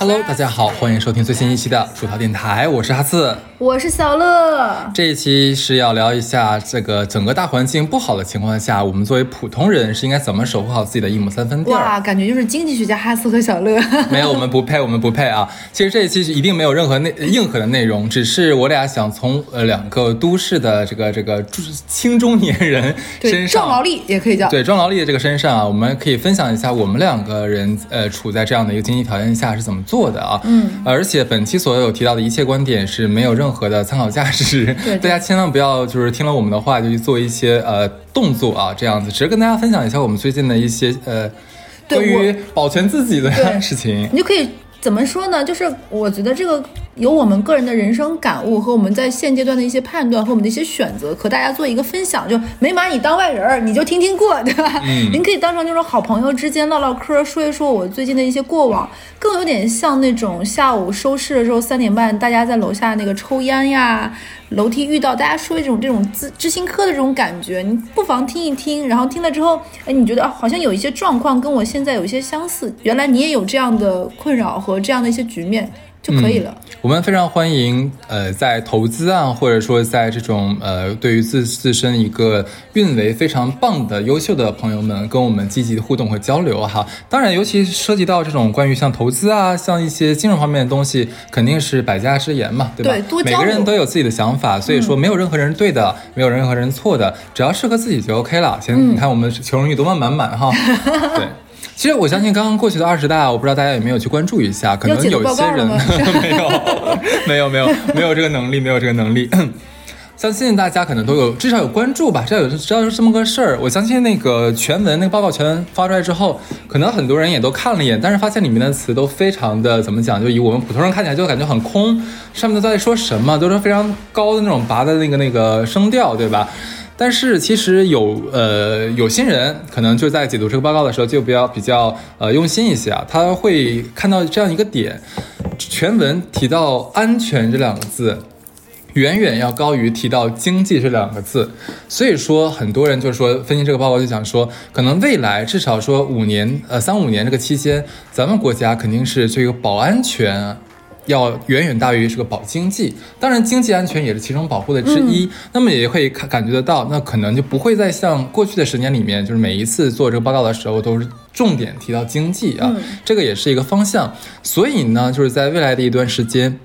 Hello，大家好，欢迎收听最新一期的薯条电台，我是哈刺，我是小乐。这一期是要聊一下这个整个大环境不好的情况下，我们作为普通人是应该怎么守护好自己的一亩三分地儿。哇，感觉就是经济学家哈斯和小乐。没有，我们不配，我们不配啊！其实这一期是一定没有任何内硬核的内容，只是我俩想从呃两个都市的这个这个青中年人身上，壮劳力也可以叫对壮劳力的这个身上啊，我们可以分享一下我们两个人呃处在这样的一个经济条件下是怎么做的啊。嗯，而且本期所有提到的一切观点是没有任何的参考价值，对大家千万不要就是听了我们的话就去做一些呃动作啊，这样子，只是跟大家分享一下我们最近的一些呃对关于保全自己的事情。你就可以怎么说呢？就是我觉得这个有我们个人的人生感悟和我们在现阶段的一些判断和我们的一些选择，和大家做一个分享。就没把你当外人儿，你就听听过，对吧？嗯 您可以当成就是好朋友之间唠唠嗑，说一说我最近的一些过往，更有点像那种下午收市的时候三点半，大家在楼下那个抽烟呀，楼梯遇到大家说一种这种知知心嗑的这种感觉，你不妨听一听，然后听了之后，哎，你觉得啊，好像有一些状况跟我现在有一些相似，原来你也有这样的困扰和这样的一些局面就可以了。我们非常欢迎，呃，在投资啊，或者说在这种呃，对于自自身一个运维非常棒的、优秀的朋友们，跟我们积极的互动和交流哈。当然，尤其涉及到这种关于像投资啊，像一些金融方面的东西，肯定是百家之言嘛，对吧？对多每个人都有自己的想法，所以说没有任何人是对的，没有任何人错的，只要适合自己就 OK 了。行，你看我们求生欲多么满满哈，对。其实我相信刚刚过去的二十大，我不知道大家有没有去关注一下，可能有一些人 没有，没有，没有，没有这个能力，没有这个能力。相信大家可能都有，至少有关注吧，至少有知道是这么个事儿。我相信那个全文那个报告全文发出来之后，可能很多人也都看了一眼，但是发现里面的词都非常的怎么讲，就以我们普通人看起来就感觉很空，上面都在说什么，都是非常高的那种拔的那个那个声调，对吧？但是其实有呃有心人可能就在解读这个报告的时候就比较比较呃用心一些啊，他会看到这样一个点，全文提到安全这两个字。远远要高于提到经济这两个字，所以说很多人就是说分析这个报告就想说，可能未来至少说五年呃三五年这个期间，咱们国家肯定是这个保安全要远远大于这个保经济，当然经济安全也是其中保护的之一。那么也会看感觉得到，那可能就不会再像过去的十年里面，就是每一次做这个报告的时候都是重点提到经济啊，这个也是一个方向。所以呢，就是在未来的一段时间。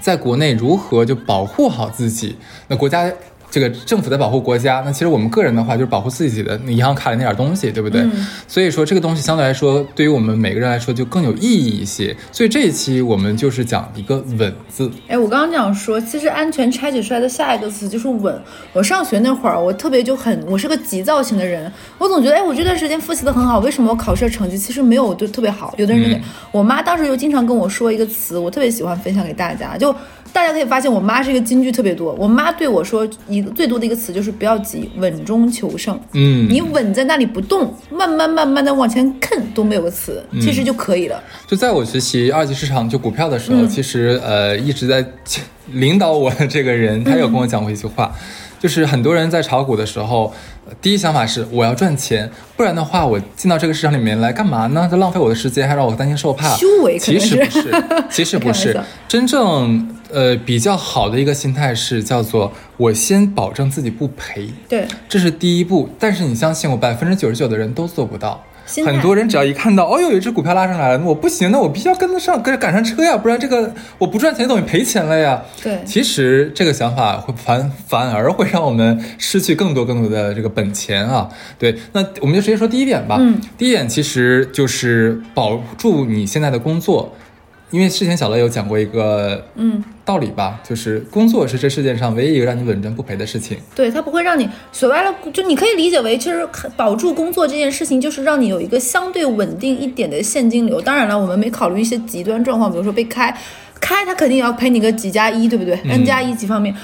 在国内如何就保护好自己？那国家这个政府在保护国家，那其实我们个人的话就是保护自己的银行卡里那点东西，对不对？嗯所以说这个东西相对来说，对于我们每个人来说就更有意义一些。所以这一期我们就是讲一个稳字。哎，我刚刚讲说，其实安全拆解出来的下一个词就是稳。我上学那会儿，我特别就很，我是个急躁型的人，我总觉得，哎，我这段时间复习的很好，为什么我考试的成绩其实没有就特别好？有的人我妈当时就经常跟我说一个词，我特别喜欢分享给大家，就。大家可以发现，我妈是一个金句特别多。我妈对我说一个最多的一个词就是不要急，稳中求胜。嗯，你稳在那里不动，慢慢慢慢的往前啃都没有个词，其实就可以了。就在我学习二级市场就股票的时候，嗯其实呃一直在领导我的这个人，他有跟我讲过一句话，就是很多人在炒股的时候，呃第一想法是我要赚钱，不然的话我进到这个市场里面来干嘛呢？就浪费我的时间，还让我担惊受怕。修为其实不是，其实不是真正呃比较好的一个心态是叫做我先保证自己不赔，对，这是第一步。但是你相信我，百分之九十九的人都做不到。很多人只要一看到，哦哟，有一只股票拉上来了，我不行，那我必须要跟得上，跟着赶上车呀，不然这个我不赚钱等于赔钱了呀。对其实这个想法会反反而会让我们失去更多更多的这个本钱啊。对，那我们就直接说第一点吧。嗯，第一点其实就是保住你现在的工作，因为之前小乐有讲过一个嗯。道理吧，就是工作是这世界上唯一一个让你稳赚不赔的事情。对，它不会让你所谓的，就你可以理解为，其实保住工作这件事情，就是让你有一个相对稳定一点的现金流。当然了，我们没考虑一些极端状况，比如说被开，开他肯定也要赔你个几加一，对不对？n 加一几方面。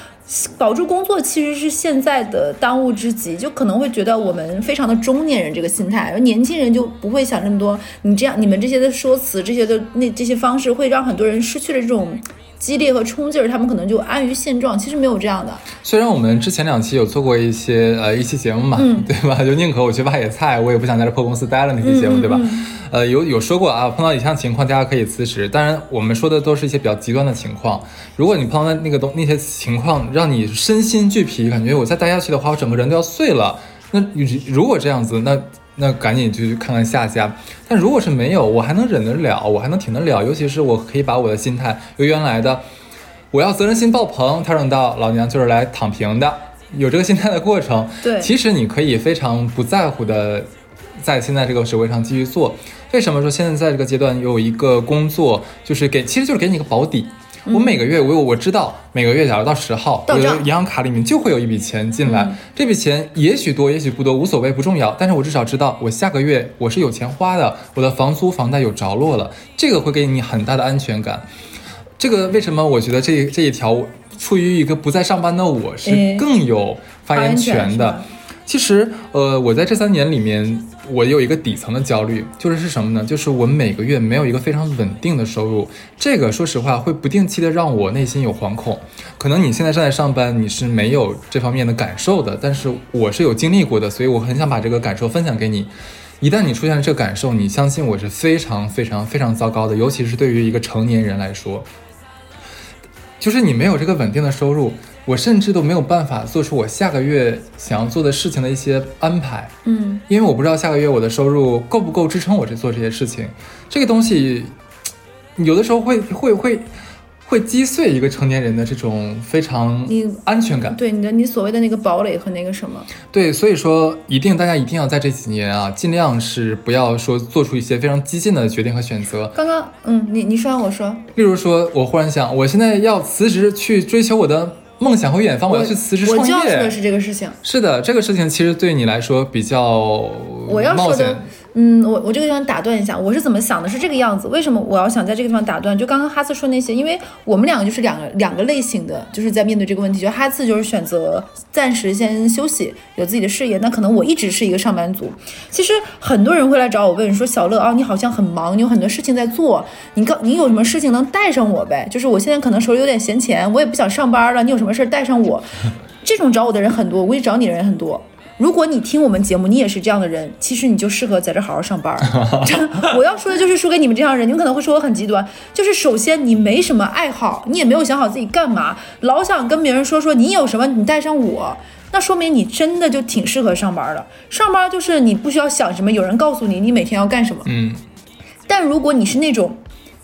保住工作其实是现在的当务之急，就可能会觉得我们非常的中年人这个心态，而年轻人就不会想这么多。你这样，你们这些的说辞，这些的那这些方式，会让很多人失去了这种激烈和冲劲儿，他们可能就安于现状。其实没有这样的，虽然我们之前两期有做过一些呃一期节目嘛，嗯 对吧？就宁可我去挖野菜，我也不想在这破公司待了那期节目，对吧？呃，有有说过啊，碰到以上情况，大家可以辞职。当然，我们说的都是一些比较极端的情况。如果你碰到那个东那些情况，让你身心俱疲，感觉我再待下去的话，我整个人都要碎了。那如果这样子，那那赶紧就去看看下家。但如果是没有，我还能忍得了，我还能挺得了。尤其是我可以把我的心态由原来的我要责任心爆棚，调整到老娘就是来躺平的，有这个心态的过程。对，其实你可以非常不在乎的。在现在这个社会上继续做，为什么说现在在这个阶段有一个工作，就是给，其实就是给你一个保底。我每个月我我知道每个月假如到十号，我的银行卡里面就会有一笔钱进来，这笔钱也许多也许不多无所谓不重要，但是我至少知道我下个月我是有钱花的，我的房租房贷有着落了，这个会给你很大的安全感。这个为什么我觉得这这一条处于一个不在上班的我是更有发言权的？其实，呃，我在这三年里面，我有一个底层的焦虑，就是是什么呢？就是我每个月没有一个非常稳定的收入，这个说实话会不定期的让我内心有惶恐。可能你现在正在上班，你是没有这方面的感受的，但是我是有经历过的，所以我很想把这个感受分享给你。一旦你出现了这个感受，你相信我是非常非常非常糟糕的，尤其是对于一个成年人来说，就是你没有这个稳定的收入。我甚至都没有办法做出我下个月想要做的事情的一些安排，嗯，因为我不知道下个月我的收入够不够支撑我这做这些事情。这个东西有的时候会会会会击碎一个成年人的这种非常安全感。对你的你所谓的那个堡垒和那个什么？对，所以说一定大家一定要在这几年啊，尽量是不要说做出一些非常激进的决定和选择。刚刚嗯，你你说我说，例如说我忽然想，我现在要辞职去追求我的。梦想和远方，我要去辞职创业。我就要说的是这个事情。是的，这个事情其实对你来说比较我要说的。嗯，我我这个地方打断一下，我是怎么想的？是这个样子。为什么我要想在这个地方打断？就刚刚哈斯说那些，因为我们两个就是两个两个类型的，就是在面对这个问题。就哈斯就是选择暂时先休息，有自己的事业。那可能我一直是一个上班族。其实很多人会来找我问说，小乐啊，你好像很忙，你有很多事情在做，你告你有什么事情能带上我呗？就是我现在可能手里有点闲钱，我也不想上班了，你有什么事带上我？这种找我的人很多，我估计找你的人很多。如果你听我们节目，你也是这样的人，其实你就适合在这好好上班。我要说的就是说给你们这样人，你们可能会说我很极端，就是首先你没什么爱好，你也没有想好自己干嘛，老想跟别人说说你有什么，你带上我，那说明你真的就挺适合上班的。上班就是你不需要想什么，有人告诉你你每天要干什么。嗯，但如果你是那种。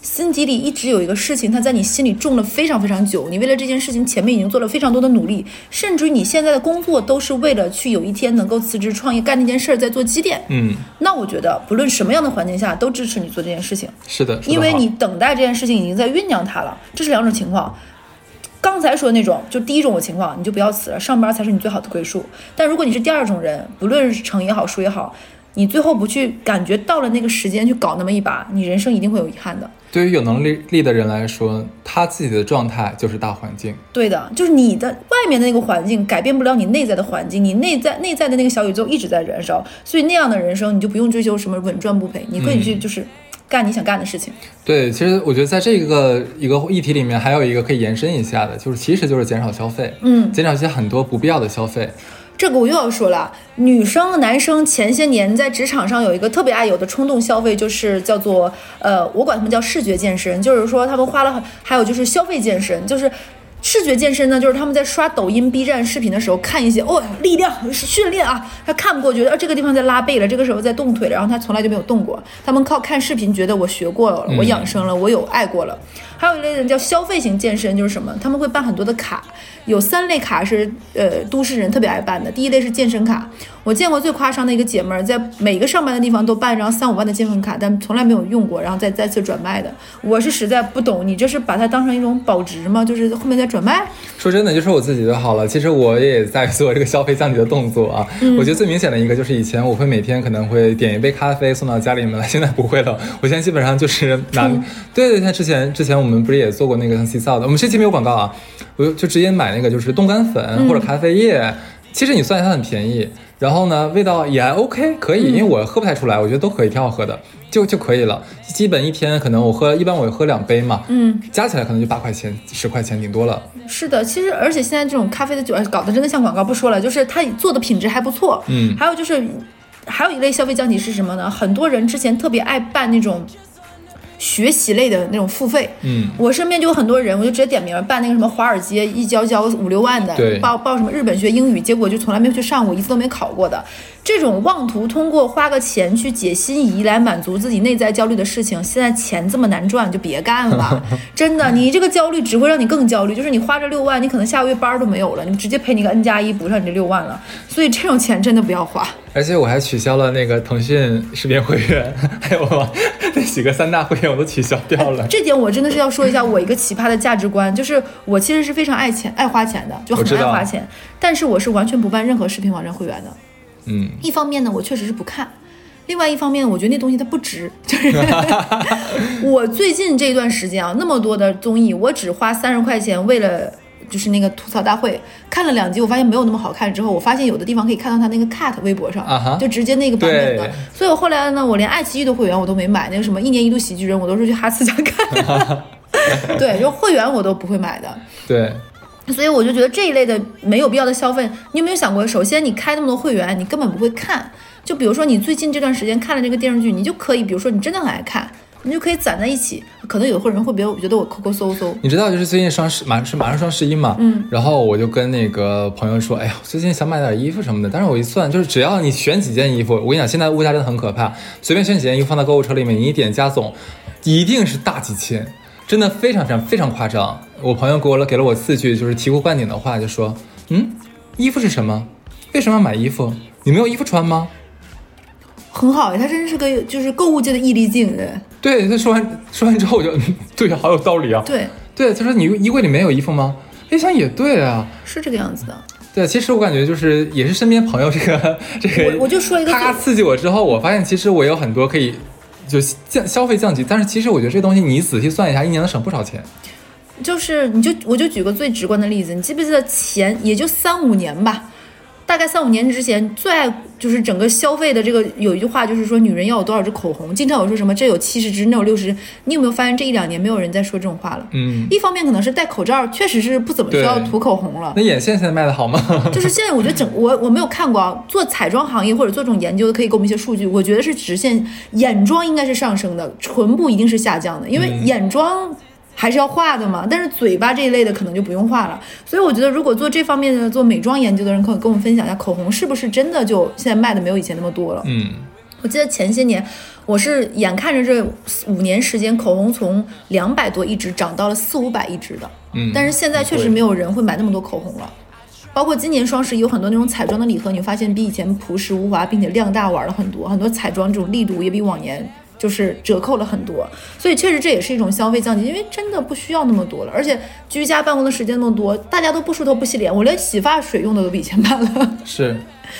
心底里一直有一个事情，它在你心里种了非常非常久。你为了这件事情前面已经做了非常多的努力，甚至于你现在的工作都是为了去有一天能够辞职创业干那件事儿在做积淀。嗯，那我觉得不论什么样的环境下都支持你做这件事情。是的，因为你等待这件事情已经在酝酿它了。这是两种情况。刚才说的那种，就第一种的情况，你就不要辞了，上班才是你最好的归宿。但如果你是第二种人，不论是成也好，输也好。你最后不去感觉到了那个时间去搞那么一把，你人生一定会有遗憾的。对于有能力力的人来说，他自己的状态就是大环境。对的，就是你的外面的那个环境改变不了你内在的环境，你内在内在的那个小宇宙一直在燃烧，所以那样的人生你就不用追求什么稳赚不赔，你可以去就是干你想干的事情。对，其实我觉得在这个一个议题里面，还有一个可以延伸一下的，就是其实就是减少消费，嗯，减少一些很多不必要的消费。这个我又要说了，女生、男生前些年在职场上有一个特别爱有的冲动消费，就是叫做呃，我管他们叫视觉健身，就是说他们花了很，还有就是消费健身，就是视觉健身呢，就是他们在刷抖音、B 站视频的时候看一些哦，力量训练啊，他看不过，觉得啊这个地方在拉背了，这个时候在动腿了，然后他从来就没有动过，他们靠看视频觉得我学过了，我养生了，我有爱过了。还有一类人叫消费型健身，就是什么？他们会办很多的卡，有三类卡是呃都市人特别爱办的。第一类是健身卡，我见过最夸张的一个姐妹儿，在每个上班的地方都办一张三五万的健身卡，但从来没有用过，然后再再次转卖的。我是实在不懂，你这是把它当成一种保值吗？就是后面再转卖？说真的，就说我自己就好了。其实我也在做这个消费降级的动作啊。我觉得最明显的一个就是以前我会每天可能会点一杯咖啡送到家里面来，现在不会了。我现在基本上就是拿，对对，像之前之前我们。我们不是也做过那个像洗澡的？我们这期没有广告啊，我就直接买那个就是冻干粉或者咖啡液。其实你算一下，它很便宜，然后呢，味道也还 OK，可以。因为我喝不太出来，我觉得都可以，挺好喝的，就就可以了。基本一天可能我喝，一般我喝两杯嘛，嗯，加起来可能就八块钱、十块钱，顶多了。是的，其实而且现在这种咖啡的酒搞得真的像广告，不说了，就是它做的品质还不错，嗯，还有就是。还有一类消费降级是什么呢？很多人之前特别爱办那种。学习类的那种付费，嗯，我身边就有很多人，我就直接点名办那个什么华尔街，一交交五六万的，报报什么日本学英语，结果就从来没有去上过，一次都没考过的，这种妄图通过花个钱去解心仪来满足自己内在焦虑的事情，现在钱这么难赚，就别干了，真的，你这个焦虑只会让你更焦虑，就是你花这六万，你可能下个月班儿都没有了，你直接赔你个 N 加一补上你这六万了，所以这种钱真的不要花。而且我还取消了那个腾讯视频会员，还有那几个三大会员我都取消掉了。这点我真的是要说一下，我一个奇葩的价值观，就是我其实是非常爱钱、爱花钱的，就很爱花钱，但是我是完全不办任何视频网站会员的。嗯，一方面呢，我确实是不看；另外一方面，我觉得那东西它不值。就是 我最近这段时间啊，那么多的综艺，我只花三十块钱为了。就是那个吐槽大会，看了两集，我发现没有那么好看。之后我发现有的地方可以看到他那个 cut 微博上就直接那个版本的。所以我后来呢，我连爱奇艺的会员我都没买，那个什么一年一度喜剧人，我都是去哈斯家看的。对，就会员我都不会买的。对，所以我就觉得这一类的没有必要的消费，你有没有想过？首先，你开那么多会员，你根本不会看。就比如说你最近这段时间看了这个电视剧，你就可以，比如说你真的很爱看，你就可以攒在一起。可能有的人会别觉得我抠抠搜搜，你知道就是最近双十马是马上双十一嘛，嗯，然后我就跟那个朋友说，哎呀，最近想买点衣服什么的，但是我一算，就是只要你选几件衣服，我跟你讲，现在物价真的很可怕，随便选几件衣服放到购物车里面，你一点加总，一定是大几千，真的非常非常非常夸张。我朋友给我了给了我四句就是醍醐灌顶的话，就说，嗯，衣服是什么？为什么要买衣服？你没有衣服穿吗？很好呀，他真是个就是购物界的易立竞，人对，他说完说完之后，我就嗯对，好有道理啊。对，对，他说你衣柜里没有衣服吗？一想也对啊。是这个样子的。对，其实我感觉就是也是身边朋友这个这个，我我就说一个他最刺激我之后，我发现其实我有很多可以就降消费降级，但是其实我觉得这东西你仔细算一下，一年能省不少钱。就是你就我就举个最直观的例子，你记不记得前也就三五年吧，大概三五年之前最爱就是整个消费的这个有一句话就是说女人要有多少支口红，经常有说什么这有七十支，那有六十支，你有没有发现这一两年没有人在说这种话了？嗯，一方面可能是戴口罩确实是不怎么需要涂口红了那。眼线现在卖的好吗？就是现在，我觉得整我我没有看过啊，做彩妆行业或者做这种研究的，可以给我们一些数据。我觉得是直线眼妆应该是上升的，唇部一定是下降的，因为眼妆还是要画的嘛。但是嘴巴这一类的可能就不用画了。所以我觉得，如果做这方面的做美妆研究的人，可以跟我们分享一下，口红是不是真的就现在卖的没有以前那么多了？嗯，我记得前些年，我是眼看着这五年时间，口红从两百多一支涨到了四五百一支的。嗯但是现在确实没有人会买那么多口红了。包括今年双十一有很多那种彩妆的礼盒，你会发现比以前朴实无华，并且量大玩了很多，很多彩妆这种力度也比往年就是折扣了很多，所以确实这也是一种消费降级，因为真的不需要那么多了，而且居家办公的时间那么多，大家都不梳头不洗脸，我连洗发水用的都比以前慢了。是，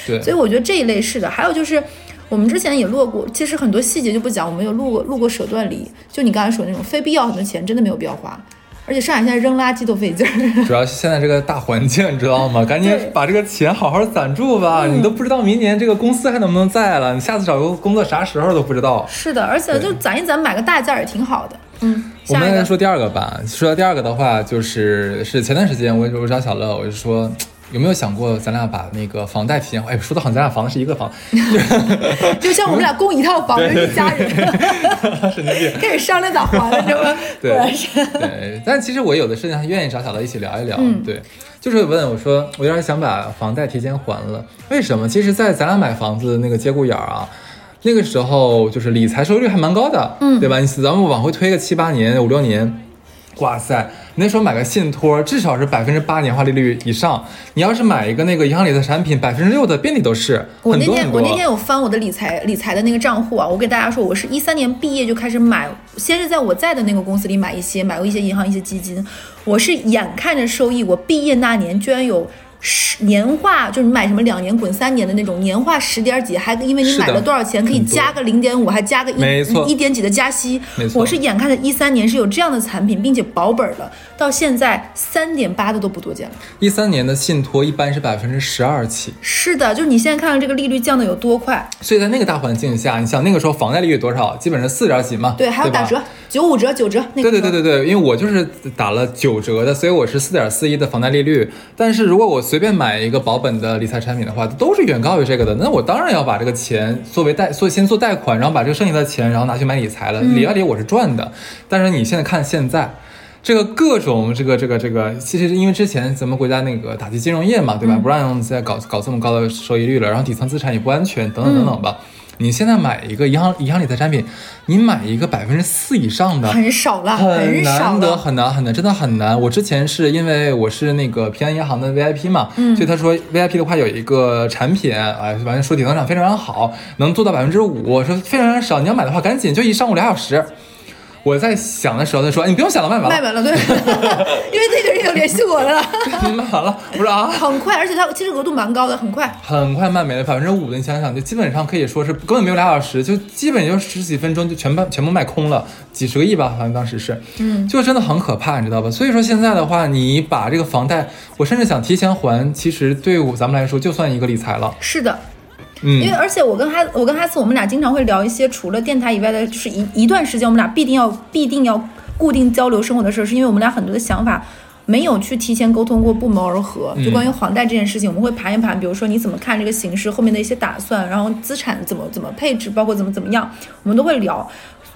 对，所以我觉得这一类是的。还有就是，我们之前也录过，其实很多细节就不讲，我们有录过录过舍断离，就你刚才说的那种非必要很多钱真的没有必要花，而且上海现在扔垃圾都费劲儿。主要是现在这个大环境，你知道吗？赶紧把这个钱好好攒住吧，你都不知道明年这个公司还能不能在了，你下次找个工作啥时候都不知道。是的，而且就攒一攒，买个大件儿也挺好的。嗯，我们来说第二个吧。说到第二个的话，就是是前段时间我我找小乐，我就说有没有想过咱俩把那个房贷提前还？哎，说的好像咱俩房子是一个房，就像我们俩供一套房，对一家人神经病。开始商量咋还了，是吧？对是。对，但其实我有的事情还愿意找小乐一起聊一聊。嗯对，就是问我说，我有点想把房贷提前还了，为什么？其实，在咱俩买房子那个节骨眼儿啊。那个时候就是理财收益率还蛮高的，嗯对吧？你咱们往回推个七八年、五六年，哇塞，那时候买个信托至少是百分之八年化利率以上。你要是买一个那个银行理财产品，百分之六的遍地都是，我那。天我那天有翻我的理财理财的那个账户啊，我给大家说，我是一三年毕业就开始买，先是在我在的那个公司里买一些，买过一些银行一些基金，我是眼看着收益，我毕业那年居然有。十年化就是你买什么两年滚三年的那种年化十点几，还因为你买了多少钱可以加个零点五，还加个一一点几的加息没。错我是眼看着一三年是有这样的产品，并且保本的，到现在三点八的都不多见了。一三年的信托一般是百分之十二起，是的，就是你现在看看这个利率降的有多快，所以在那个大环境下，你想那个时候房贷利率多少？基本上四点几嘛，对，还有打折，九五折、九折，那个对对对对对，因为我就是打了九折的，所以我是四点四一的房贷利率。但是如果我随随便买一个保本的理财产品的话，都是远高于这个的。那我当然要把这个钱作为贷，做先做贷款，然后把这个剩下的钱，然后拿去买理财了。理啊理，我是赚的。但是你现在看现在。这个各种这个这个这个，其实因为之前咱们国家那个打击金融业嘛，对吧？不让再搞搞这么高的收益率了，然后底层资产也不安全，等等等等吧。你现在买一个银行银行理财产品，你买一个百分之四以上的很少了，很少难得，很难很难，真的很难。我之前是因为我是那个平安银行的 VIP 嘛，嗯所以他说 VIP 的话有一个产品，哎，反正说底层上非常好，能做到百分之五，说非常非常少，你要买的话赶紧就一上午俩小时。我在想的时候，他说：“哎，你不用想了，卖完了，卖完了，对，因为那个人有联系我了，卖完了。”我说啊，很快，而且它其实额度蛮高的，很快。很快卖没了百分之五的，你想想，就基本上可以说是根本没有俩小时，就基本就十几分钟就全卖全部卖空了，几十个亿吧，好像当时是，嗯，就真的很可怕，你知道吧？所以说现在的话，你把这个房贷，我甚至想提前还，其实对我咱们来说就算一个理财了，是的，嗯因为而且我跟哈我跟哈斯，我们俩经常会聊一些除了电台以外的，就是一一段时间我们俩必定要必定要固定交流生活的事儿，是因为我们俩很多的想法。没有去提前沟通过，不谋而合。就关于房贷这件事情，我们会盘一盘，比如说你怎么看这个形势，后面的一些打算，然后资产怎么怎么配置，包括怎么怎么样，我们都会聊。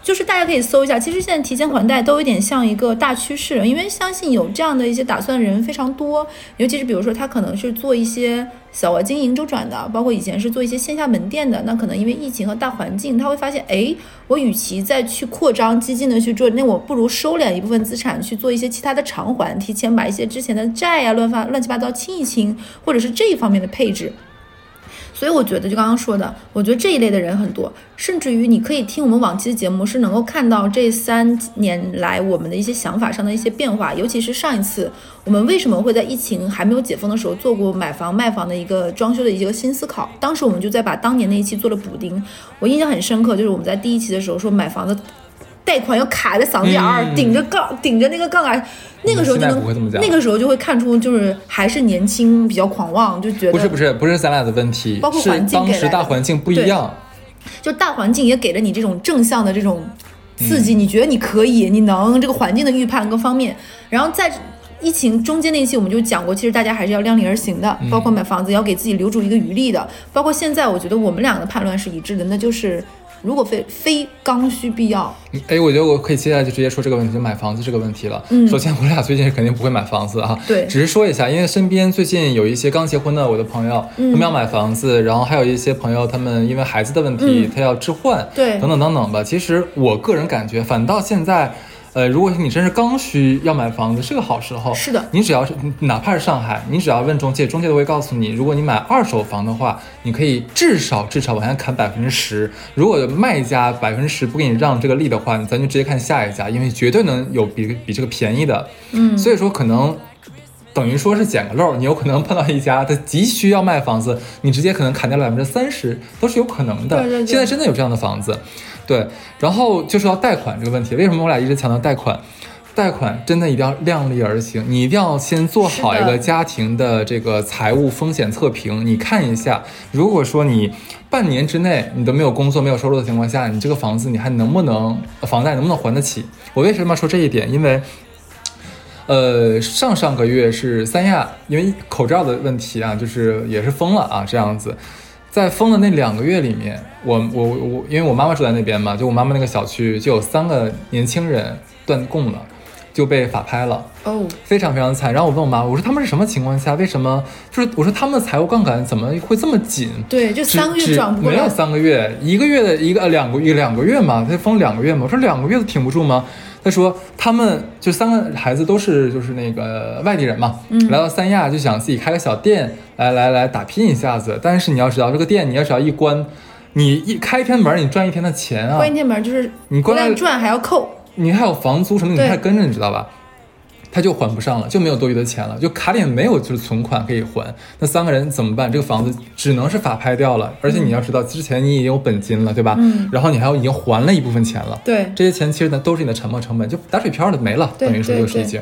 就是大家可以搜一下，其实现在提前还贷都有点像一个大趋势，因为相信有这样的一些打算的人非常多，尤其是比如说他可能是做一些小额经营周转的，包括以前是做一些线下门店的，那可能因为疫情和大环境，他会发现，哎，我与其再去扩张、激进的去做，那我不如收敛一部分资产去做一些其他的偿还，提前把一些之前的债呀、乱发乱七八糟清一清，或者是这一方面的配置。所以我觉得，就刚刚说的，我觉得这一类的人很多，甚至于你可以听我们往期的节目，是能够看到这三年来我们的一些想法上的一些变化。尤其是上一次，我们为什么会在疫情还没有解封的时候做过买房卖房的一个装修的一个新思考？当时我们就在把当年那一期做了补丁，我印象很深刻，就是我们在第一期的时候说买房子。贷款要卡在嗓子眼儿，嗯顶着杠，顶着那个杠杆，那个时候就能那个时候就会看出，就是还是年轻，比较狂妄，就觉得不是不是不是咱俩的问题，是包括环境当时大环境不一样。就大环境也给了你这种正向的这种刺嗯激，你觉得你可以，你能这个环境的预判各方面，然后在。疫情中间那期我们就讲过，其实大家还是要量力而行的，嗯包括买房子要给自己留出一个余力的，包括现在我觉得我们两个的判断是一致的，那就是如果非非刚需必要，哎，我觉得我可以接下来就直接说这个问题，就买房子这个问题了。嗯首先我俩最近肯定不会买房子啊，对只是说一下，因为身边最近有一些刚结婚的我的朋友，嗯他们要买房子，然后还有一些朋友他们因为孩子的问题，嗯他要置换，对等等等等吧。其实我个人感觉，反倒现在。呃，如果你真是刚需要买房子，是个好时候。是的你只要是哪怕是上海，你只要问中介，中介都会告诉你，如果你买二手房的话，你可以至少至少往下砍百分之十。如果卖家百分之十不给你让这个利的话，咱就直接看下一家，因为绝对能有比比这个便宜的。嗯，所以说可能。等于说是捡个漏，你有可能碰到一家他急需要卖房子，你直接可能砍掉了百分之三十，都是有可能的。对对对现在真的有这样的房子，对。然后就说到贷款这个问题，为什么我俩一直强调贷款？贷款真的一定要量力而行，你一定要先做好一个家庭的这个财务风险测评。你看一下，如果说你半年之内你都没有工作、没有收入的情况下，你这个房子你还能不能房贷能不能还得起？我为什么要说这一点？因为呃，上上个月是三亚，因为口罩的问题啊，就是也是封了啊，这样子。在封的那两个月里面，我我我，因为我妈妈住在那边嘛，就我妈妈那个小区就有三个年轻人断供了，就被法拍了。哦，非常非常惨。然后我问我妈，我说他们是什么情况下？为什么？就是我说他们的财务杠杆怎么会这么紧？对，就只三个月转不过来，三个月，一个月的一个呃两个月两个月嘛，他封两个月嘛。我说两个月都挺不住吗？他说他们就三个孩子都是就是那个外地人嘛，嗯来到三亚就想自己开个小店，来来来打拼一下子。但是你要知道，这个店你要只要一关，你一开一天门，你赚一天的钱啊关，一天门就是你关赚还要扣，你还有房租什么，你对还跟着，你知道吧？他就还不上了，就没有多余的钱了，就卡里面没有就是存款可以还。那三个人怎么办？这个房子只能是法拍掉了，而且你要知道，之前你已经有本金了，对吧？嗯然后你还要已经还了一部分钱了，对，这些钱其实呢都是你的沉没成本，就打水漂了没了，等于说就是已经。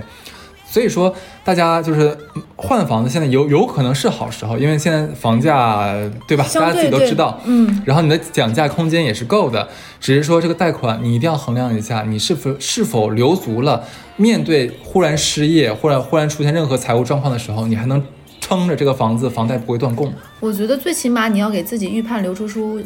所以说，大家就是嗯换房子，现在有有可能是好时候，因为现在房价对吧？大家自己都知道，嗯，然后你的讲价空间也是够的，只是说这个贷款你一定要衡量一下，你是否是否留足了面对忽然失业，忽然忽然出现任何财务状况的时候，你还能撑着这个房子房贷不会断供。我觉得最起码你要给自己预判留出出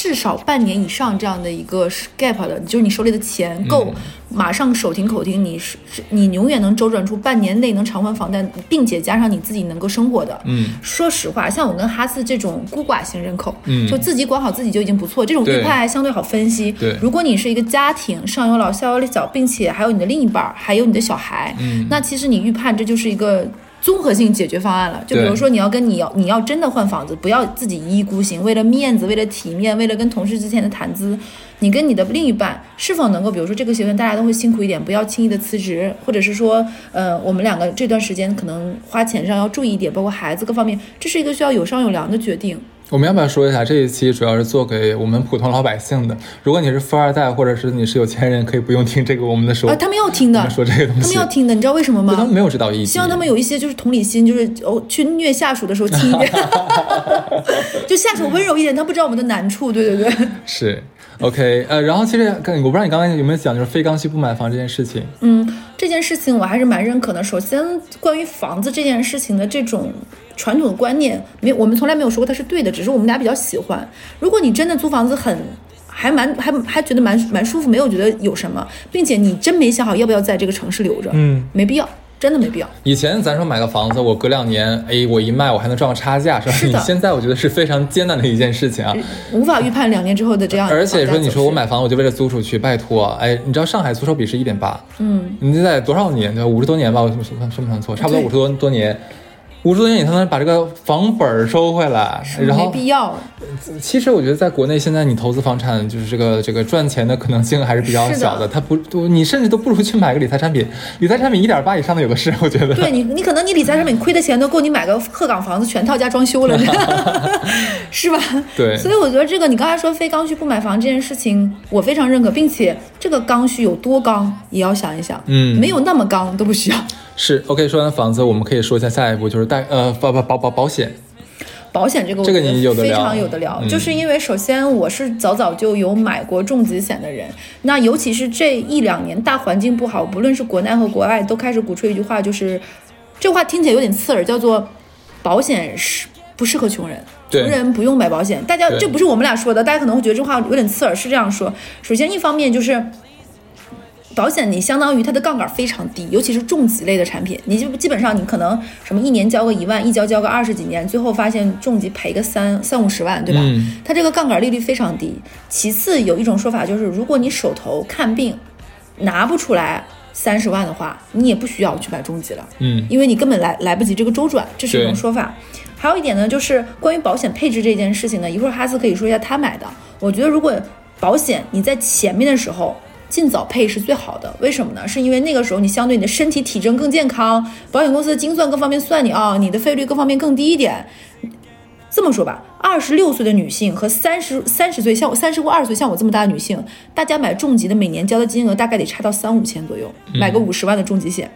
至少半年以上这样的一个 gap 的，就是你手里的钱够马上手停口停，你是是你永远能周转出半年内能偿还房贷，并且加上你自己能够生活的。嗯，说实话，像我跟哈斯这种孤寡型人口，嗯就自己管好自己就已经不错，这种对预判还相对好分析。对如果你是一个家庭，上有老下有小，并且还有你的另一半儿，还有你的小孩，嗯那其实你预判这就是一个。综合性解决方案了，就比如说你要跟你要你要真的换房子，不要自己一意孤行，为了面子，为了体面，为了跟同事之间的谈资，你跟你的另一半是否能够，比如说这个学段大家都会辛苦一点，不要轻易的辞职，或者是说，呃，我们两个这段时间可能花钱上要注意一点，包括孩子各方面，这是一个需要有商有量的决定。我们要不要说一下这一期主要是做给我们普通老百姓的？如果你是富二代或者是你是有钱人，可以不用听这个我们的说。啊，他们要听的，说这个东西他们要听的，你知道为什么吗？他们没有指导意义。希望他们有一些就是同理心，就是哦，去虐下属的时候轻一点，就下属温柔一点，他不知道我们的难处，对对对。是 OK，呃，然后其实跟我不知道你刚刚有没有讲，就是非刚需不买房这件事情。嗯，这件事情我还是蛮认可的。首先，关于房子这件事情的这种传统的观念，没有我们从来没有说过它是对的，只是我们俩比较喜欢。如果你真的租房子很还蛮还还觉得蛮蛮舒服，没有觉得有什么，并且你真没想好要不要在这个城市留着，嗯，没必要，真的没必要。以前咱说买个房子，我隔两年，哎，我一卖我还能赚个差价，是吧？是现在我觉得是非常艰难的一件事情啊。无法预判两年之后的这样而且说，你说我买房，我就为了租出去，拜托，哎，你知道上海租售比是一点八，嗯，你这在多少年？对吧？五十多年吧，我算算算不算错？差不多五十多多年，五十多年你才能把这个房本儿收回来。然没后，必要。其实我觉得在国内现在你投资房产，就是这个这个赚钱的可能性还是比较小的。它不，都你甚至都不如去买个理财产品，理财产品一点八以上的有的是，我觉得。对你，你可能你理财产品亏的钱都够你买个鹤岗房子全套加装修了，是吧？对所以我觉得这个你刚才说非刚需不买房这件事情，我非常认可，并且这个刚需有多刚也要想一想，嗯没有那么刚都不需要。是 OK。说完房子，我们可以说一下下一步就是贷呃保保保保保险。保险这个我这个你非常有的聊，嗯就是因为首先我是早早就有买过重疾险的人，那尤其是这一两年大环境不好，不论是国内和国外，都开始鼓吹一句话，就是这话听起来有点刺耳，叫做保险是不适合穷人。对穷人不用买保险，大家这不是我们俩说的，大家可能会觉得这话有点刺耳，是这样说。首先，一方面就是保险你相当于它的杠杆非常低，尤其是重疾类的产品，你就基本上你可能什么一年交个一万，一交交个二十几年，最后发现重疾赔个三三五十万，对吧？嗯它这个杠杆利率非常低。其次有一种说法就是，如果你手头看病拿不出来三十万的话，你也不需要去买重疾了。嗯因为你根本来来不及这个周转，这是一种说法。还有一点呢，就是关于保险配置这件事情呢，一会儿哈斯可以说一下他买的。我觉得如果保险你在前面的时候尽早配是最好的，为什么呢？是因为那个时候你相对你的身体体征更健康，保险公司的精算各方面算你啊、你的费率各方面更低一点。这么说吧，二十六岁的女性和三十三十岁，像我三十或二十岁像我这么大的女性，大家买重疾的每年交的金额大概得差到三五千左右，买个五十万的重疾险。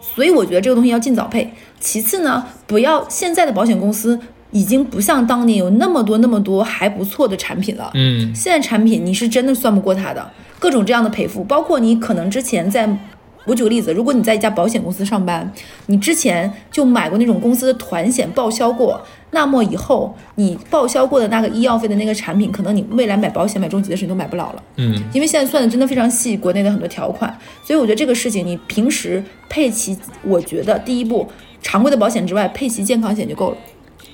所以我觉得这个东西要尽早配。其次呢，不要现在的保险公司已经不像当年有那么多那么多还不错的产品了。嗯现在产品你是真的算不过它的，各种这样的赔付，包括你可能之前在。我举个例子，如果你在一家保险公司上班，你之前就买过那种公司的团险报销过，那么以后你报销过的那个医药费的那个产品，可能你未来买保险、买重疾的时候你都买不了了。嗯因为现在算的真的非常细，国内的很多条款，所以我觉得这个事情你平时配齐，我觉得第一步常规的保险之外，配齐健康险就够了，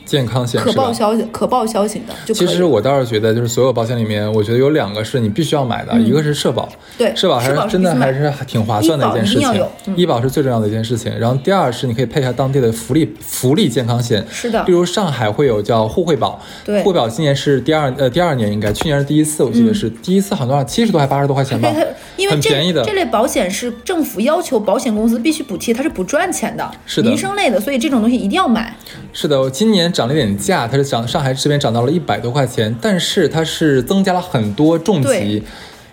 健康险可报销可报销型的。其实我倒是觉得，就是所有保险里面，我觉得有两个是你必须要买的，一个是社保，嗯对社保还是真的还是挺划算的一件事情。医保是最重要的一件事情。然后第二是你可以配一下当地的福利福利健康险，是的。例如上海会有叫互惠保，对。互惠保今年是第二呃第二年应该，去年是第一次，我记得是、第一次好像多少七十多还八十多块钱吧，因为这很便宜的。这。类保险是政府要求保险公司必须补贴，它是不赚钱的，是的。民生类的，所以这种东西一定要买。是的，我今年涨了一点价，它是涨上海这边涨到了一百多块钱，但是它是增加了很多重疾。